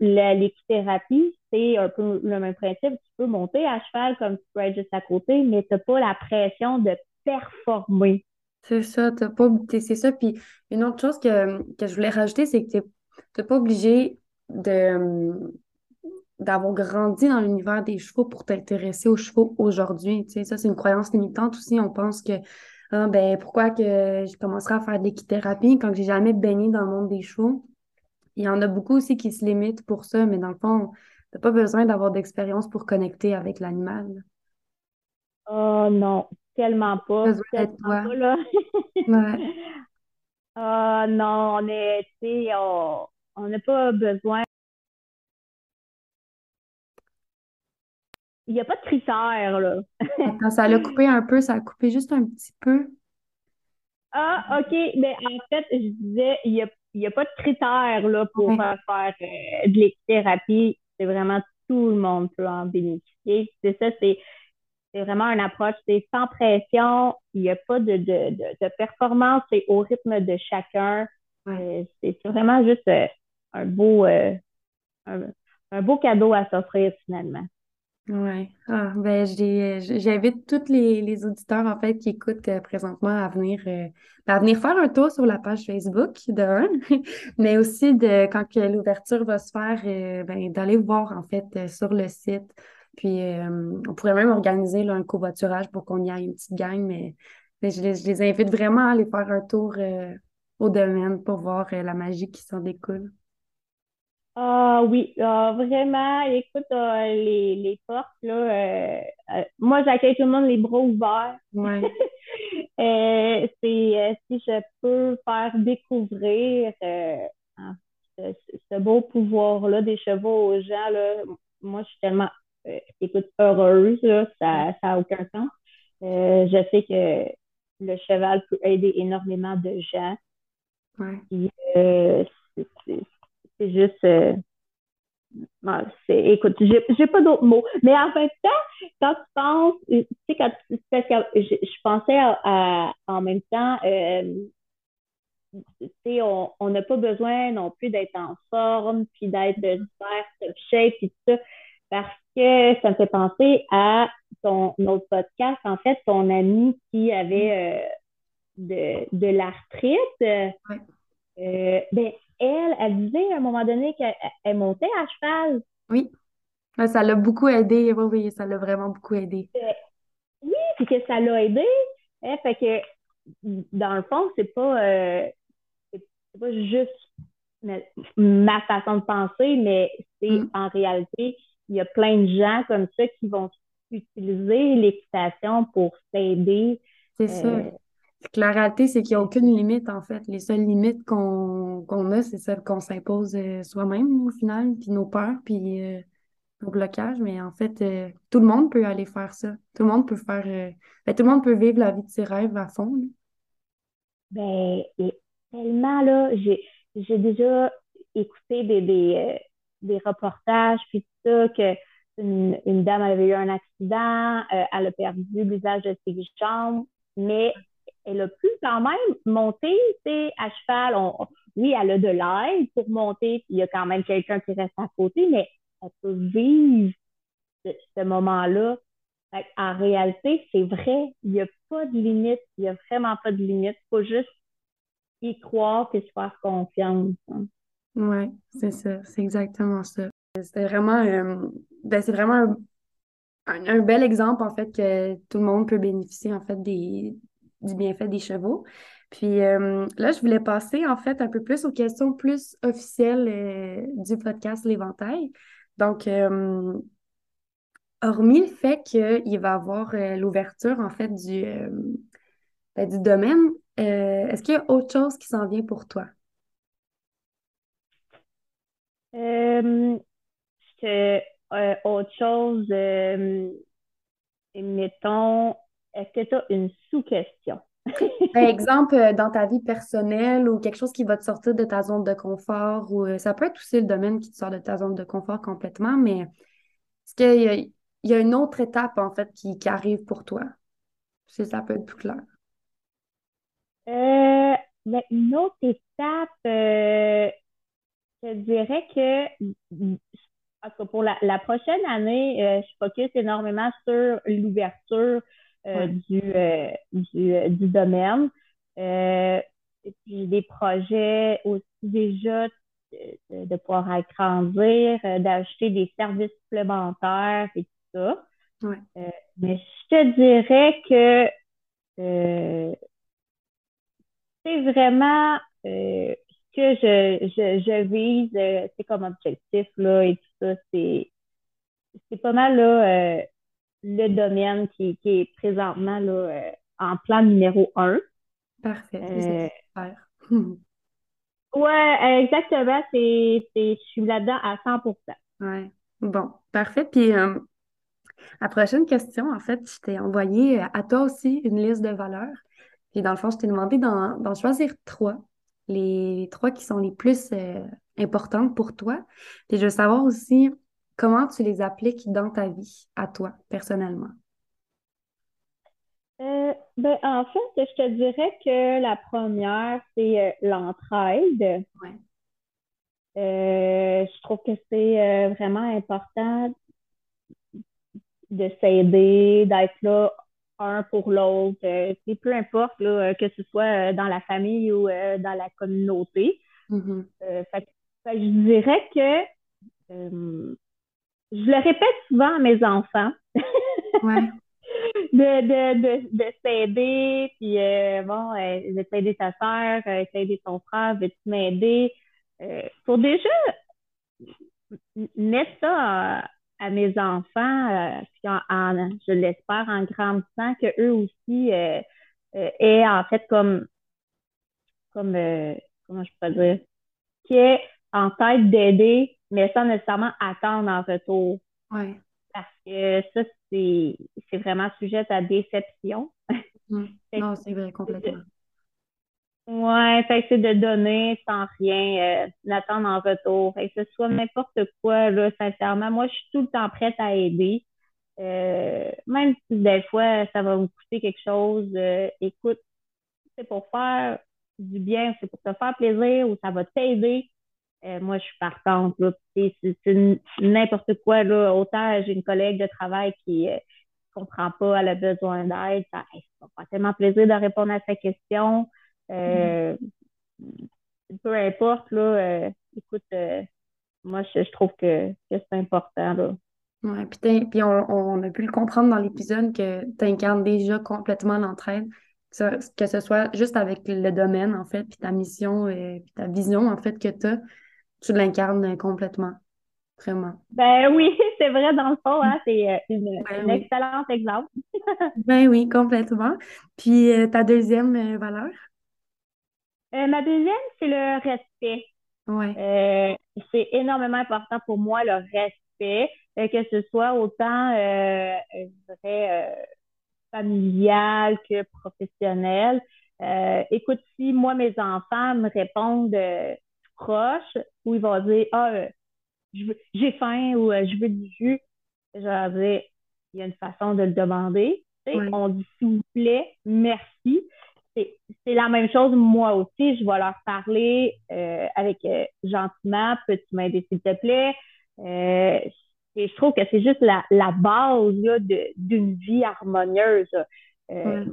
l'équithérapie, c'est un peu le même principe. Tu peux monter à cheval comme tu peux être juste à côté, mais tu n'as pas la pression de performer. C'est ça, t'as pas. C'est ça. Puis une autre chose que, que je voulais rajouter, c'est que tu n'es pas obligé de d'avoir grandi dans l'univers des chevaux pour t'intéresser aux chevaux aujourd'hui. Tu sais, ça, c'est une croyance limitante aussi. On pense que ah, ben, pourquoi que je commencerai à faire de l'équithérapie quand j'ai jamais baigné dans le monde des chevaux? Il y en a beaucoup aussi qui se limitent pour ça, mais dans le fond, t'as pas besoin d'avoir d'expérience pour connecter avec l'animal. Oh non, tellement pas. Tellement pas là. ouais. Oh *laughs* non, on est, on n'a pas besoin il n'y a pas de critères, là. Quand ça l'a coupé un peu, ça a coupé juste un petit peu. Ah, OK. Mais en fait, je disais, il n'y a, y a pas de critères là, pour faire euh, de l'équithérapie. C'est vraiment tout le monde peut en bénéficier. C'est ça, c'est vraiment une approche, c'est sans pression, il n'y a pas de, de, de, performance, c'est au rythme de chacun. Euh, c'est vraiment juste euh, un beau un, un beau cadeau à s'offrir finalement. Ouais. Ah, ben, j'invite tous les, les auditeurs, en fait, qui écoutent euh, présentement à venir, euh, à venir faire un tour sur la page Facebook de un, *laughs* mais aussi de, quand l'ouverture va se faire, euh, ben, d'aller voir, en fait, sur le site. Puis, on pourrait même organiser un covoiturage pour qu'on y aille une petite gang, mais, je les invite vraiment à aller faire un tour au domaine pour voir la magie qui s'en découle. Ah oui, ah, vraiment, écoute, euh, les, les portes, là, euh, euh, moi, j'accueille tout le monde les bras ouverts. Ouais. *laughs* c'est si je peux faire découvrir ce, beau pouvoir-là des chevaux aux gens, là, moi, je suis tellement, écoute, heureuse, là, ça n'a aucun sens. je sais que le cheval peut aider énormément de gens. Ouais c'est juste. Euh, écoute, j'ai pas d'autres mots. Mais en fait, quand tu penses, tu sais, quand parce que je, pensais en même temps, euh, tu sais, on n'a pas besoin non plus d'être en forme, puis d'être super top shape, puis tout ça, parce que ça me fait penser à ton autre podcast, en fait, ton ami qui avait euh, de, de l'arthrite. Euh, ben, elle, elle disait à un moment donné qu'elle montait à cheval. Oui. Ça l'a beaucoup aidé. Oui, ça l'a vraiment beaucoup aidé. Euh, oui, puis que ça l'a aidé. Hein, fait que, dans le fond, c'est pas, euh, pas juste ma façon de penser, mais c'est mm. en réalité, il y a plein de gens comme ça qui vont utiliser l'équitation pour s'aider. C'est ça. Euh, la réalité, c'est qu'il n'y a aucune limite, en fait. Les seules limites qu'on a, c'est celles qu'on s'impose euh, soi-même, au final, puis nos peurs, puis euh, nos blocages. Mais en fait, euh, tout le monde peut aller faire ça. Tout le monde peut faire. Ben, tout le monde peut vivre la vie de ses rêves à fond. Ben, tellement, là, j'ai déjà écouté des, des, des, reportages, puis tout ça, que une, une, dame avait eu un accident, elle a perdu l'usage de ses jambes, mais elle a pu quand même monter à cheval. oui, elle a de l'aide pour monter, il y a quand même quelqu'un qui reste à côté, mais elle peut vivre ce, moment-là. En réalité, c'est vrai, il n'y a pas de limite, il n'y a vraiment pas de limite. Il faut juste y croire et se faire confiance. Hein. Oui, c'est ça, c'est exactement ça. C'est vraiment, euh, ben, c'est vraiment un, un, bel exemple, en fait, que tout le monde peut bénéficier, en fait, des, du bienfait des chevaux. Puis euh, là, je voulais passer en fait un peu plus aux questions plus officielles euh, du podcast L'Éventail. Donc, euh, hormis le fait qu'il va y avoir l'ouverture en fait du, ben, du domaine, est-ce qu'il y a autre chose qui s'en vient pour toi? autre chose, mettons, est-ce que tu as une sous-question? Par *laughs* exemple, euh, dans ta vie personnelle ou quelque chose qui va te sortir de ta zone de confort, ou euh, ça peut être aussi le domaine qui te sort de ta zone de confort complètement, mais est-ce qu'il y, il y a une autre étape, en fait, qui, qui arrive pour toi? Si ça peut être plus clair. Euh, ben, une autre étape, euh, je dirais que pour la, la prochaine année, euh, je focus énormément sur l'ouverture euh, du, euh, du, du, domaine. et puis des projets aussi déjà de, de pouvoir agrandir, d'acheter des services supplémentaires et tout ça. Ouais. mais je te dirais que c'est vraiment euh, ce que je, je, je vise, euh, c'est comme objectif, là, et tout ça, c'est, c'est pas mal, là, euh, le domaine qui, qui est présentement, là, en plan numéro un. Parfait, c'est super. *laughs* ouais, exactement, c'est, je suis là-dedans à 100%. Ouais, bon, parfait. Puis, la prochaine question, en fait, je t'ai envoyé à toi aussi une liste de valeurs. Puis dans le fond, je t'ai demandé d'en choisir trois, les trois qui sont les plus euh, importantes pour toi. Puis je veux savoir aussi comment tu les appliques dans ta vie, à toi, personnellement? Euh, ben, en fait, je te dirais que la première, c'est euh, l'entraide. Ouais. je trouve que c'est vraiment important de s'aider, d'être là un pour l'autre. Euh, peu importe là, euh, que ce soit euh, dans la famille ou dans la communauté. Mm-hmm. je dirais que je le répète souvent à mes enfants. *laughs* de, de, de, de s'aider, puis bon, de t'aider ta soeur, euh, t'aider ton frère, veux-tu m'aider? pour déjà mettre ça à mes enfants, euh, je l'espère, en grandissant, qu'eux aussi euh, euh, aient en fait comme, comme comment je peux dire, qui est en tête d'aider, mais sans nécessairement attendre en retour. Ouais. Parce que ça, c'est vraiment sujet à déception. *laughs* Mmh. non, c'est vrai, complètement. Ouais, fait c'est de donner sans rien, euh, d'attendre en retour. Fait que ce soit n'importe quoi, là, sincèrement. Moi, je suis tout le temps prête à aider. Euh, même si des fois, ça va me coûter quelque chose, euh, écoute, c'est pour faire du bien, c'est pour te faire plaisir ou ça va t'aider. Euh, moi, je suis partante. C'est n'importe quoi, là. Autant j'ai une collègue de travail qui ne comprend pas, elle a besoin d'aide. Ça, ça fait tellement plaisir de répondre à sa question. Euh, peu importe, là, euh, écoute, euh, moi, je, trouve que, c'est important, là. Ouais, puis, puis on, a pu le comprendre dans l'épisode que tu incarnes déjà complètement l'entraide, que, ce soit juste avec le domaine, en fait, puis ta mission et puis ta vision, en fait, que tu as, tu l'incarnes complètement. Vraiment. Ben oui, *laughs* c'est vrai, dans le fond, hein, c'est une, ben excellent exemple. *laughs* ben oui, complètement. Puis ta deuxième valeur? Euh, ma deuxième, c'est le respect. Ouais. Euh, c'est énormément important pour moi, le respect, euh, que ce soit autant, je dirais, familial que professionnel. écoute, si moi, mes enfants me répondent proche, ou ils vont dire, ah, j'ai faim ou je veux du jus, je vais dire, il y a une façon de le demander. On dit s'il vous plaît, merci c'est la même chose, moi aussi, je vais leur parler euh, avec euh, gentiment, peux-tu m'aider s'il te plaît? Euh, et je trouve que c'est juste la, la base d'une vie harmonieuse. Euh,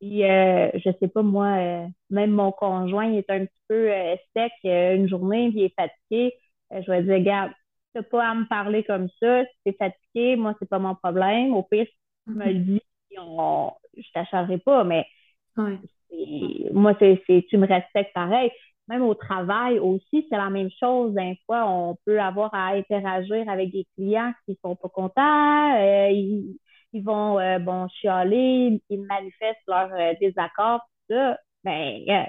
je sais pas, moi, même mon conjoint est un petit peu sec une journée, puis il est fatigué. je vais dire, regarde, tu pas à me parler comme ça, si tu es fatigué, moi, c'est pas mon problème. Au pire, tu me le mm-hmm. dis, on, je t'acharnerai pas, mais moi, c'est, tu me respectes pareil. Même au travail aussi, c'est la même chose. Des fois, on peut avoir à interagir avec des clients qui sont pas contents. Euh, ils, vont, euh, bon, chialer, ils manifestent leur euh, désaccord, tout ça. Ben,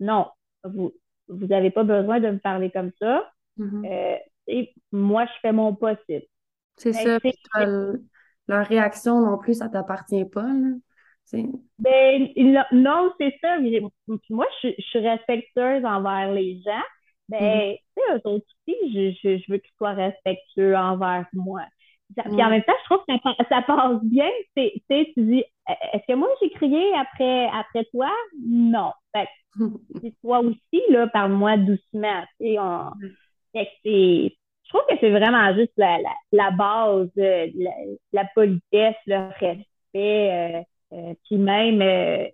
non, vous, vous n'avez pas besoin de me parler comme ça. Mm-hmm. et moi, je fais mon possible. C'est ben, ça. leur réaction non plus, ça t'appartient pas. Là. Ben, non, c'est ça. Moi, je, suis respectueuse envers les gens. Ben, mm-hmm. tu sais, eux aussi, je, je, veux qu'ils soient respectueux envers moi. Puis en même temps, je trouve que ça, ça passe bien. Tu sais, tu dis, e-, est-ce que moi j'ai crié après, après toi? Non. Fait que, *laughs* toi aussi, là, parle-moi doucement. Tu sais, on... fait que c'est, je trouve que c'est vraiment juste la, la, la base, de la, la, politesse, le respect. Euh, euh, puis même, euh,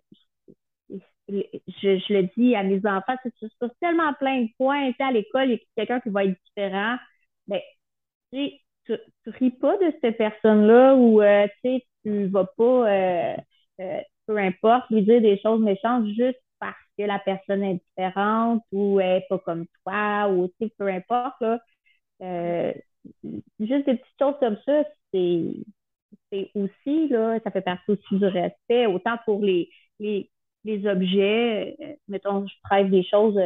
je, je, le dis à mes enfants, c'est sur tellement plein de points. à l'école, il y a quelqu'un qui va être différent. Ben, tu tu, tu ris pas de cette personne-là ou euh, tu vas pas, euh, euh, peu importe, lui dire des choses méchantes juste parce que la personne est différente ou elle est pas comme toi ou peu importe. Là, juste des petites choses comme ça, c'est c'est aussi, là, ça fait partie aussi du respect, autant pour les, les, les objets, mettons, je prête des choses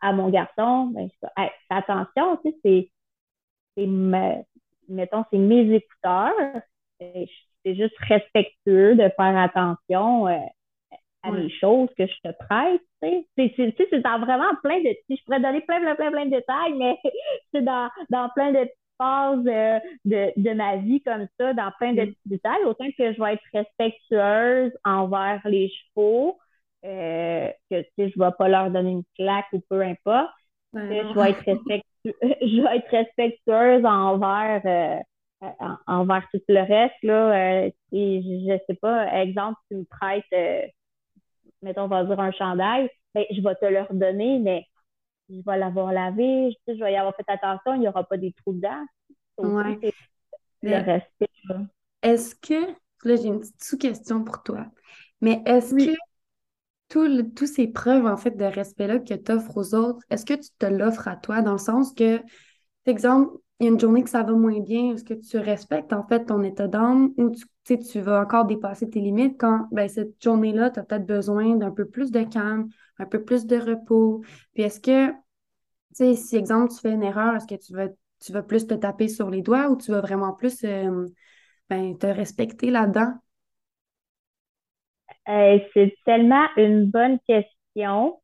à, mon garçon, ben, fais attention, tu sais, c'est c'est mettons, c'est mes écouteurs. C'est juste respectueux de faire attention euh, à les choses que je te prête. C'est dans vraiment plein de. Je pourrais donner plein, plein, plein, plein de détails, mais *laughs* c'est dans, dans plein de phases euh, de, de ma vie comme ça, dans plein de mm. petits détails. Autant que je vais être respectueuse envers les chevaux, euh, que je ne vais pas leur donner une claque ou peu importe. que je vais *laughs* être respectueuse *laughs* je vais être respectueuse envers, euh, envers tout le reste. Là, euh, et je sais pas, exemple, tu me prêtes, euh, mettons, on va dire un chandail, ben, je vais te le redonner, mais je vais l'avoir lavé, je, je vais y avoir fait attention, il n'y aura pas des trous dedans. Ouais. Le respect. Est-ce que, là, j'ai une petite sous-question pour toi, mais est-ce que tous ces preuves, en fait, de respect-là que tu offres aux autres, est-ce que tu te l'offres à toi dans le sens que, exemple, il y a une journée que ça va moins bien, est-ce que tu respectes, en fait, ton état d'âme ou tu, tu vas encore dépasser tes limites quand, ben, cette journée-là, tu as peut-être besoin d'un peu plus de calme, un peu plus de repos? Puis est-ce que, tu sais, si, exemple, tu fais une erreur, est-ce que tu vas, tu vas plus te taper sur les doigts ou tu vas vraiment plus, euh, ben, te respecter là-dedans? C'est tellement une bonne question.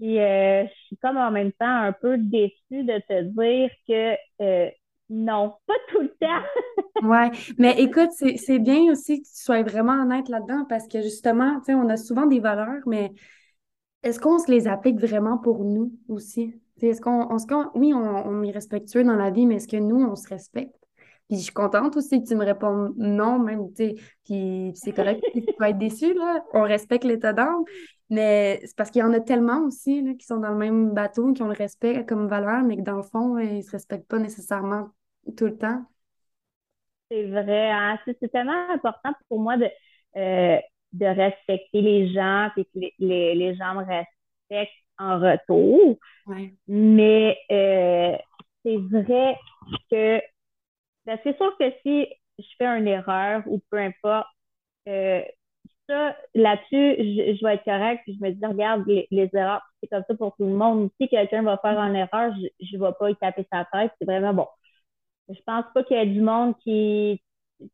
Puis euh, je suis comme en même temps un peu déçue de te dire que euh, non, pas tout le temps. *laughs* ouais, mais écoute, c'est bien aussi que tu sois vraiment honnête là-dedans parce que justement, tu sais, on a souvent des valeurs, mais est-ce qu'on se les applique vraiment pour nous aussi? Est-ce qu'on, oui, on, on est respectueux dans la vie, mais est-ce que nous, on se respecte? Puis je suis contente aussi que tu me répondes non, même, tu sais. Puis c'est correct, tu peux être déçu, là. On respecte l'état d'âme. Mais c'est parce qu'il y en a tellement aussi là, qui sont dans le même bateau, qui ont le respect comme valeur, mais que dans le fond, ils ne se respectent pas nécessairement tout le temps. C'est vrai. Hein? C'est tellement important pour moi de, euh, de respecter les gens et que les, les, gens me respectent en retour. Mais euh, c'est vrai que c'est sûr que si je fais une erreur ou peu importe, euh, ça, là-dessus, je, vais être correct, puis je me dis, regarde, les, erreurs, c'est comme ça pour tout le monde. Si quelqu'un va faire une erreur, je ne vais pas y taper sa tête. C'est vraiment bon. Je pense pas qu'il y ait du monde qui.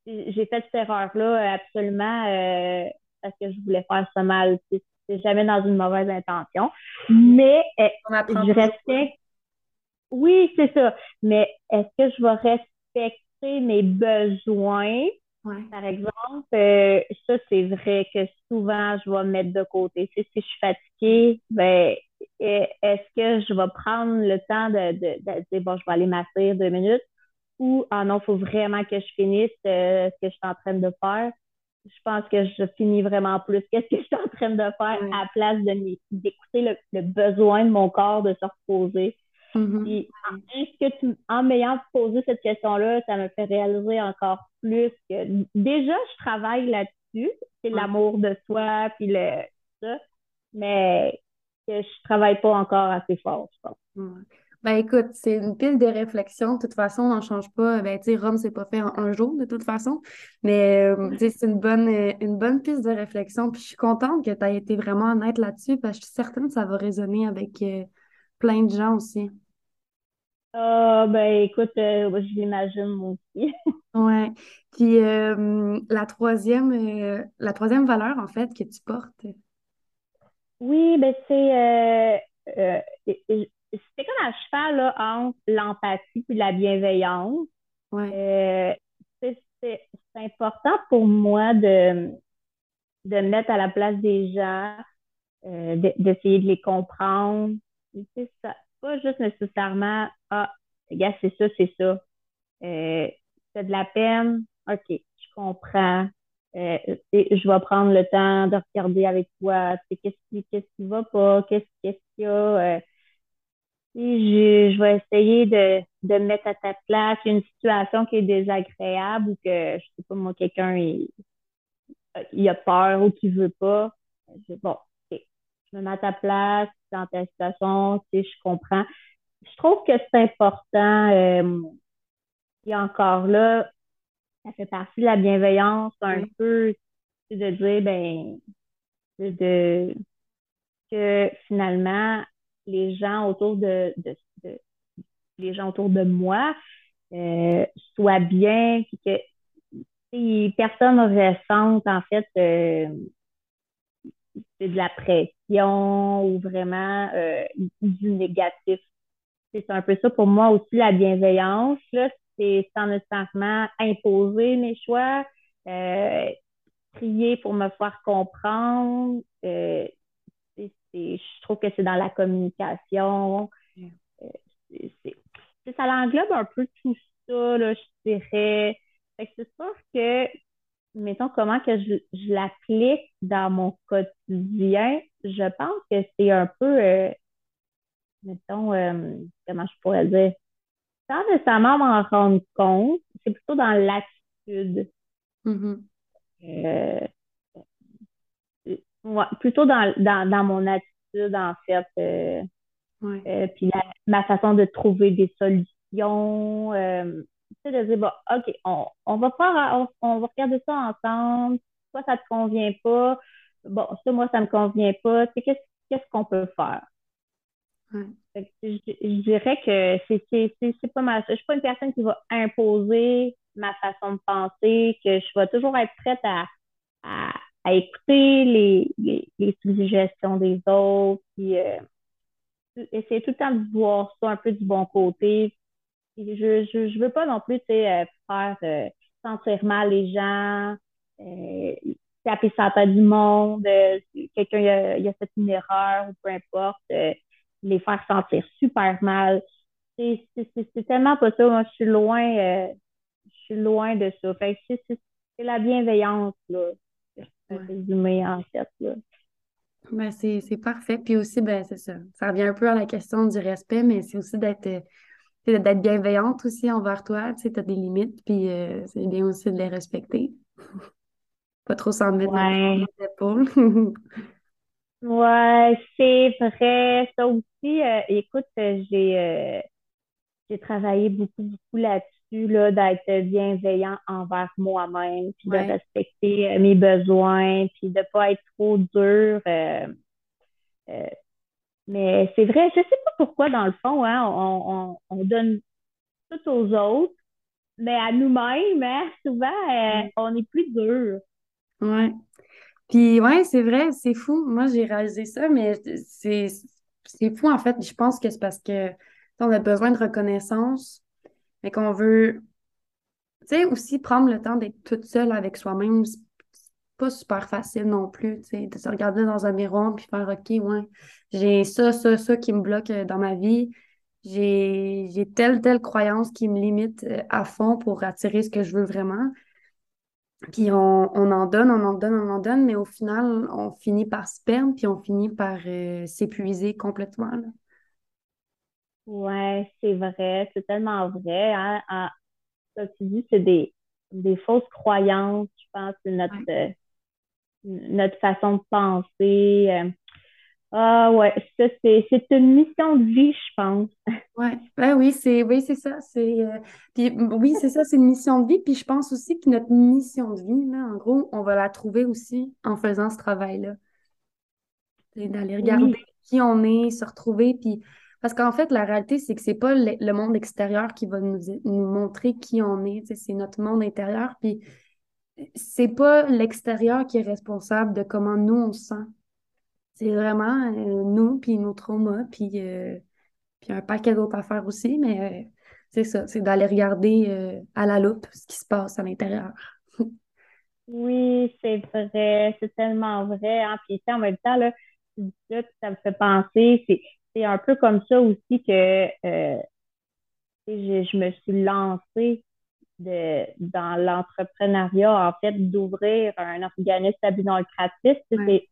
J'ai fait cette erreur-là absolument euh, parce que je voulais faire ça mal. C'est jamais dans une mauvaise intention. Mais euh, je respecte. Oui, c'est ça. Mais est-ce que je vais rester respecter mes besoins. Par exemple, euh, ça, c'est vrai que souvent, je vais me mettre de côté. si je suis fatiguée, ben, est-ce que je vais prendre le temps de, de, dire, bon, je vais aller m'asseoir deux minutes ou, ah non, il faut vraiment que je finisse euh, ce que je suis en train de faire. Je pense que je finis vraiment plus qu'est-ce que je suis en train de faire à la place d'écouter le, le, besoin de mon corps de se reposer. Mm-hmm. que en m'ayant posé cette question-là, ça me fait réaliser encore plus que déjà, je travaille là-dessus. C'est l'amour de soi, puis le, ça, mais que je travaille pas encore assez fort, je pense. Ben écoute, c'est une pile de réflexion. De toute façon, on n'en change pas. Ben, tu sais, Rome, c'est pas fait en un jour, de toute façon. Mais, euh, c'est une bonne, une bonne piste de réflexion. Puis je suis contente que tu aies été vraiment honnête là-dessus parce que je suis certaine que ça va résonner avec, euh, plein de gens aussi. Ah, ben écoute, euh, je l'imagine moi aussi. *laughs* Ouais. Puis euh, la troisième, euh, la troisième valeur, en fait, que tu portes. Oui, ben c'est c'est comme un cheval là, entre l'empathie et la bienveillance. Euh, c'est important pour moi de, de mettre à la place des gens, d'essayer de les comprendre. C'est pas juste nécessairement, ah, gars, c'est ça, c'est ça. Euh, c'est de la peine, ok, je comprends. Euh, je vais prendre le temps de regarder avec toi, qu'est-ce qui, qu'est-ce qui va pas, qu'est-ce qu'il y a? Euh, je, je vais essayer de, de mettre à ta place une situation qui est désagréable ou que, je sais pas moi, quelqu'un il, il a peur ou qu'il veut pas. bon, je me mets à ta place dans ta situation, je comprends. Je trouve que c'est important. Euh, et encore là, ça fait partie de la bienveillance un peu de dire ben de, que finalement les gens autour de, de, les gens autour de moi euh, soient bien puis que personne ne ressente en fait euh, de la pression ou vraiment euh, du négatif. C'est un peu ça pour moi aussi la bienveillance. Là, c'est sans nécessairement imposer mes choix, euh, prier pour me faire comprendre. Euh, je trouve que c'est dans la communication. Euh, ça l'englobe un peu tout ça, là, je dirais. c'est sûr que, mettons, comment que je, l'applique dans mon quotidien, je pense que c'est un peu, mettons, comment je pourrais dire, sans nécessairement m'en rendre compte, c'est plutôt dans l'attitude. Mm-hmm. Euh, plutôt dans, dans, mon attitude, en fait. Euh, euh, puis ma façon de trouver des solutions. Tu de dire, bon, OK, on, on va faire, on, va regarder ça ensemble. Toi, ça te convient pas. Bon, ça, moi, ça me convient pas. Tu sais, qu'est-ce qu'on peut faire? Je, dirais que c'est pas mal. Je suis pas une personne qui va imposer ma façon de penser, que je vais toujours être prête à, à, écouter les, les, suggestions des autres, puis euh, essayer tout le temps de voir ça un peu du bon côté. Je, je, je veux pas non plus euh, faire euh, sentir mal les gens, euh, taper tête du monde, quelqu'un a, a, fait une erreur ou peu importe les faire sentir super mal. C'est tellement pas ça. Moi, je suis loin, euh, je suis loin de ça. Fait c'est la bienveillance, là. Résumé, en fait, là. Ben, c'est parfait. Puis aussi, ben, c'est ça. Ça revient un peu à la question du respect, mais c'est aussi d'être d'être bienveillante aussi envers toi. Tu sais, as des limites, puis euh, c'est bien aussi de les respecter. *laughs* Pas trop s'en mettre dans les épaules. *laughs* Ouais, c'est vrai. Ça aussi, euh, écoute, j'ai euh, j'ai travaillé beaucoup, beaucoup là-dessus, là, d'être bienveillant envers moi-même, puis de respecter mes besoins, puis de pas être trop dur. Mais c'est vrai, je sais pas pourquoi, dans le fond, hein, on, on, on donne tout aux autres, mais à nous-mêmes, hein, souvent, on est plus dur. Ouais. Puis ouais, c'est vrai, c'est fou. Moi, j'ai réalisé ça, mais c'est, c'est fou en fait. Je pense que c'est parce que on a besoin de reconnaissance, mais qu'on veut, tu sais, aussi prendre le temps d'être toute seule avec soi-même. Pas super facile non plus, tu sais, de se regarder dans un miroir puis faire OK, ouais, j'ai ça, ça, ça qui me bloque euh, dans ma vie. J'ai, j'ai telle, telle croyance qui me limite euh, à fond pour attirer ce que je veux vraiment. Puis on, en donne, on en donne, on en donne, mais au final, on finit par se perdre, puis on finit par euh, s'épuiser complètement. Là. Ouais, c'est vrai, c'est tellement vrai. Hein? tu dis, c'est des, fausses croyances, je pense, c'est notre, notre façon de penser. Euh, ah ouais, ça c'est une mission de vie, je pense. *laughs* Ouais, ben oui, c'est oui, c'est ça. C'est euh, puis oui, c'est ça, c'est une mission de vie. Puis je pense aussi que notre mission de vie, là, en gros, on va la trouver aussi en faisant ce travail-là. C'est d'aller regarder qui on est, se retrouver, puis parce qu'en fait, la réalité, c'est que c'est pas le, monde extérieur qui va nous, nous montrer qui on est, c'est notre monde intérieur. Puis c'est pas l'extérieur qui est responsable de comment nous on se sent. C'est vraiment euh, nous, puis nos traumas, puis, euh, puis un paquet d'autres affaires aussi, mais c'est ça, c'est d'aller regarder euh, à la loupe ce qui se passe à l'intérieur. oui, c'est vrai, c'est tellement vrai. Hein? Puis en même temps, là, ça, me fait penser, c'est un peu comme ça aussi que euh, je, je, me suis lancée de, dans l'entrepreneuriat, en fait, d'ouvrir un organisme à but non lucratif. C'est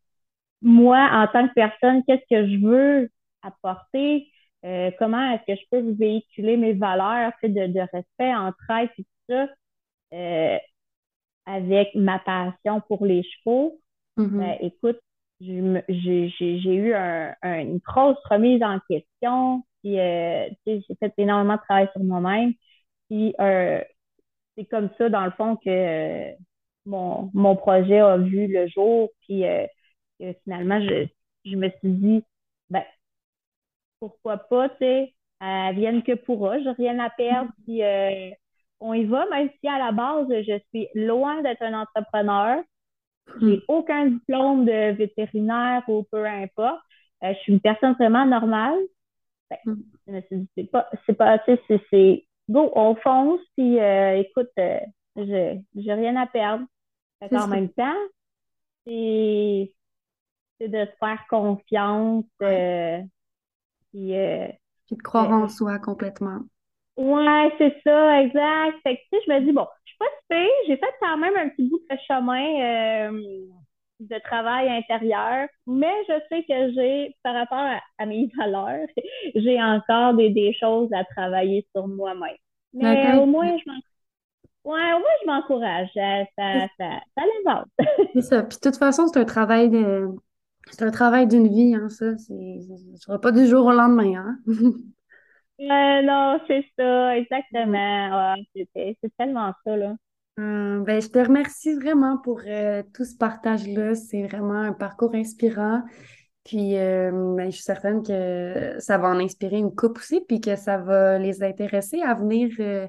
moi, en tant que personne, qu'est-ce que je veux apporter? Euh, comment est-ce que je peux véhiculer mes valeurs de, de respect, entraide et tout ça euh, avec ma passion pour les chevaux? Mm-hmm. Ben, écoute, j'ai eu un, une grosse remise en question. Puis, euh, j'ai fait énormément de travail sur moi-même. Puis, c'est comme ça, dans le fond, que euh, mon, mon projet a vu le jour. Puis, finalement, je, je me suis dit, ben, pourquoi pas, tu sais, elle vienne que pourra, j'ai rien à perdre. Puis, on y va, même si à la base, je suis loin d'être un entrepreneur. J'ai hmm. aucun diplôme de vétérinaire ou peu importe. Euh, je suis une personne vraiment normale. Ben, hmm. c'est pas, c'est pas, c'est, c'est, go, on fonce, puis euh, écoute, euh, je, j'ai rien à perdre. en même temps, c'est, de se faire confiance, puis, puis de croire en soi complètement. Ouais, c'est ça, exact. Fait que, tu sais, je me dis, bon, je suis pas super, j'ai fait quand même un petit bout de chemin euh, de travail intérieur, mais je sais que j'ai, par rapport à, mes *laughs* valeurs, j'ai encore des, des, choses à travailler sur moi-même. Mais au moins, je m'en Ouais, au moins, je m'encourage. Ça, ça, ça, ça *laughs* c'est ça. Puis, de toute façon, c'est un travail de... C'est un travail d'une vie, hein, ça. C'est... Ça sera pas du jour au lendemain, hein. *laughs* non, c'est ça, exactement. c'est tellement ça, là. Hum, ben, je te remercie vraiment pour euh, tout ce partage-là. C'est vraiment un parcours inspirant. Puis, euh, ben, je suis certaine que ça va en inspirer une coupe aussi, puis que ça va les intéresser à venir euh,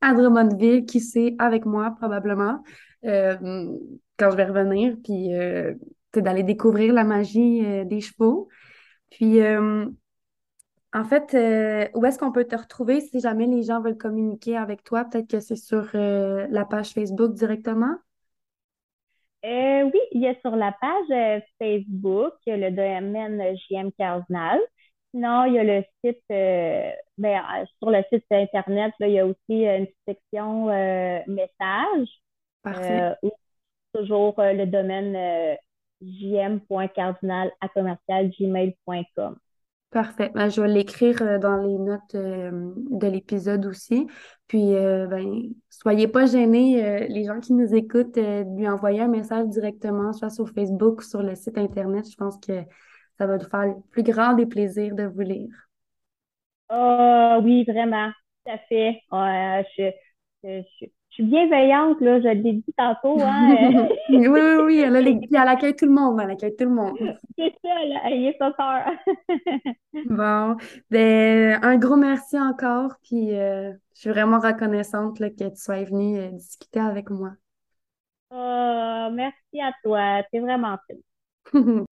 à Drummondville, qui sait, avec moi probablement, quand je vais revenir, puis d'aller découvrir la magie des chevaux. Puis, en fait, euh, où est-ce qu'on peut te retrouver si jamais les gens veulent communiquer avec toi? Peut-être que c'est sur euh, la page Facebook directement? Euh, oui, il y a sur la page Facebook le domaine JM Cardinal. Sinon, il y a le site, ben, sur le site Internet, il y a aussi une section message. Parfait. ou toujours le domaine jm.cardinal à commercial gmail.com. Parfait. Ben, je vais l'écrire euh, dans les notes euh, de l'épisode aussi. Puis, euh, ben, soyez pas gênés, les gens qui nous écoutent, lui envoyer un message directement, soit sur Facebook ou sur le site Internet. Je pense que ça va nous faire le plus grand des plaisirs de vous lire. Oh, oui, vraiment. Tout à fait. je, je suis bienveillante, là, je l'ai dit tantôt. Hein? *laughs* oui, oui, oui, elle, *laughs* elle, accueille tout le monde, elle accueille tout le monde. *laughs* C'est ça, là, ayez pas peur. bon, ben, un gros merci encore, puis euh, je suis vraiment reconnaissante là, que tu sois venue euh, discuter avec moi. Oh, merci à toi, c'est vraiment cool.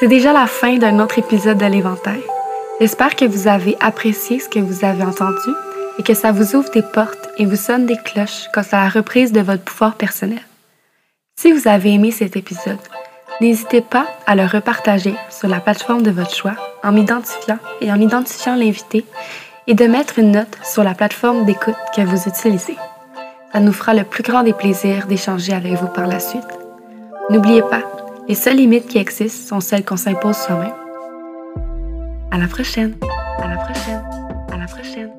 c'est déjà la fin d'un autre épisode de l'Éventail. J'espère que vous avez apprécié ce que vous avez entendu et que ça vous ouvre des portes et vous sonne des cloches quant à la reprise de votre pouvoir personnel. Si vous avez aimé cet épisode, n'hésitez pas à le repartager sur la plateforme de votre choix en m'identifiant et en identifiant l'invité et de mettre une note sur la plateforme d'écoute que vous utilisez. Ça nous fera le plus grand des plaisirs d'échanger avec vous par la suite. N'oubliez pas, les seules limites qui existent sont celles qu'on s'impose soi-même. À la prochaine. À la prochaine. À la prochaine.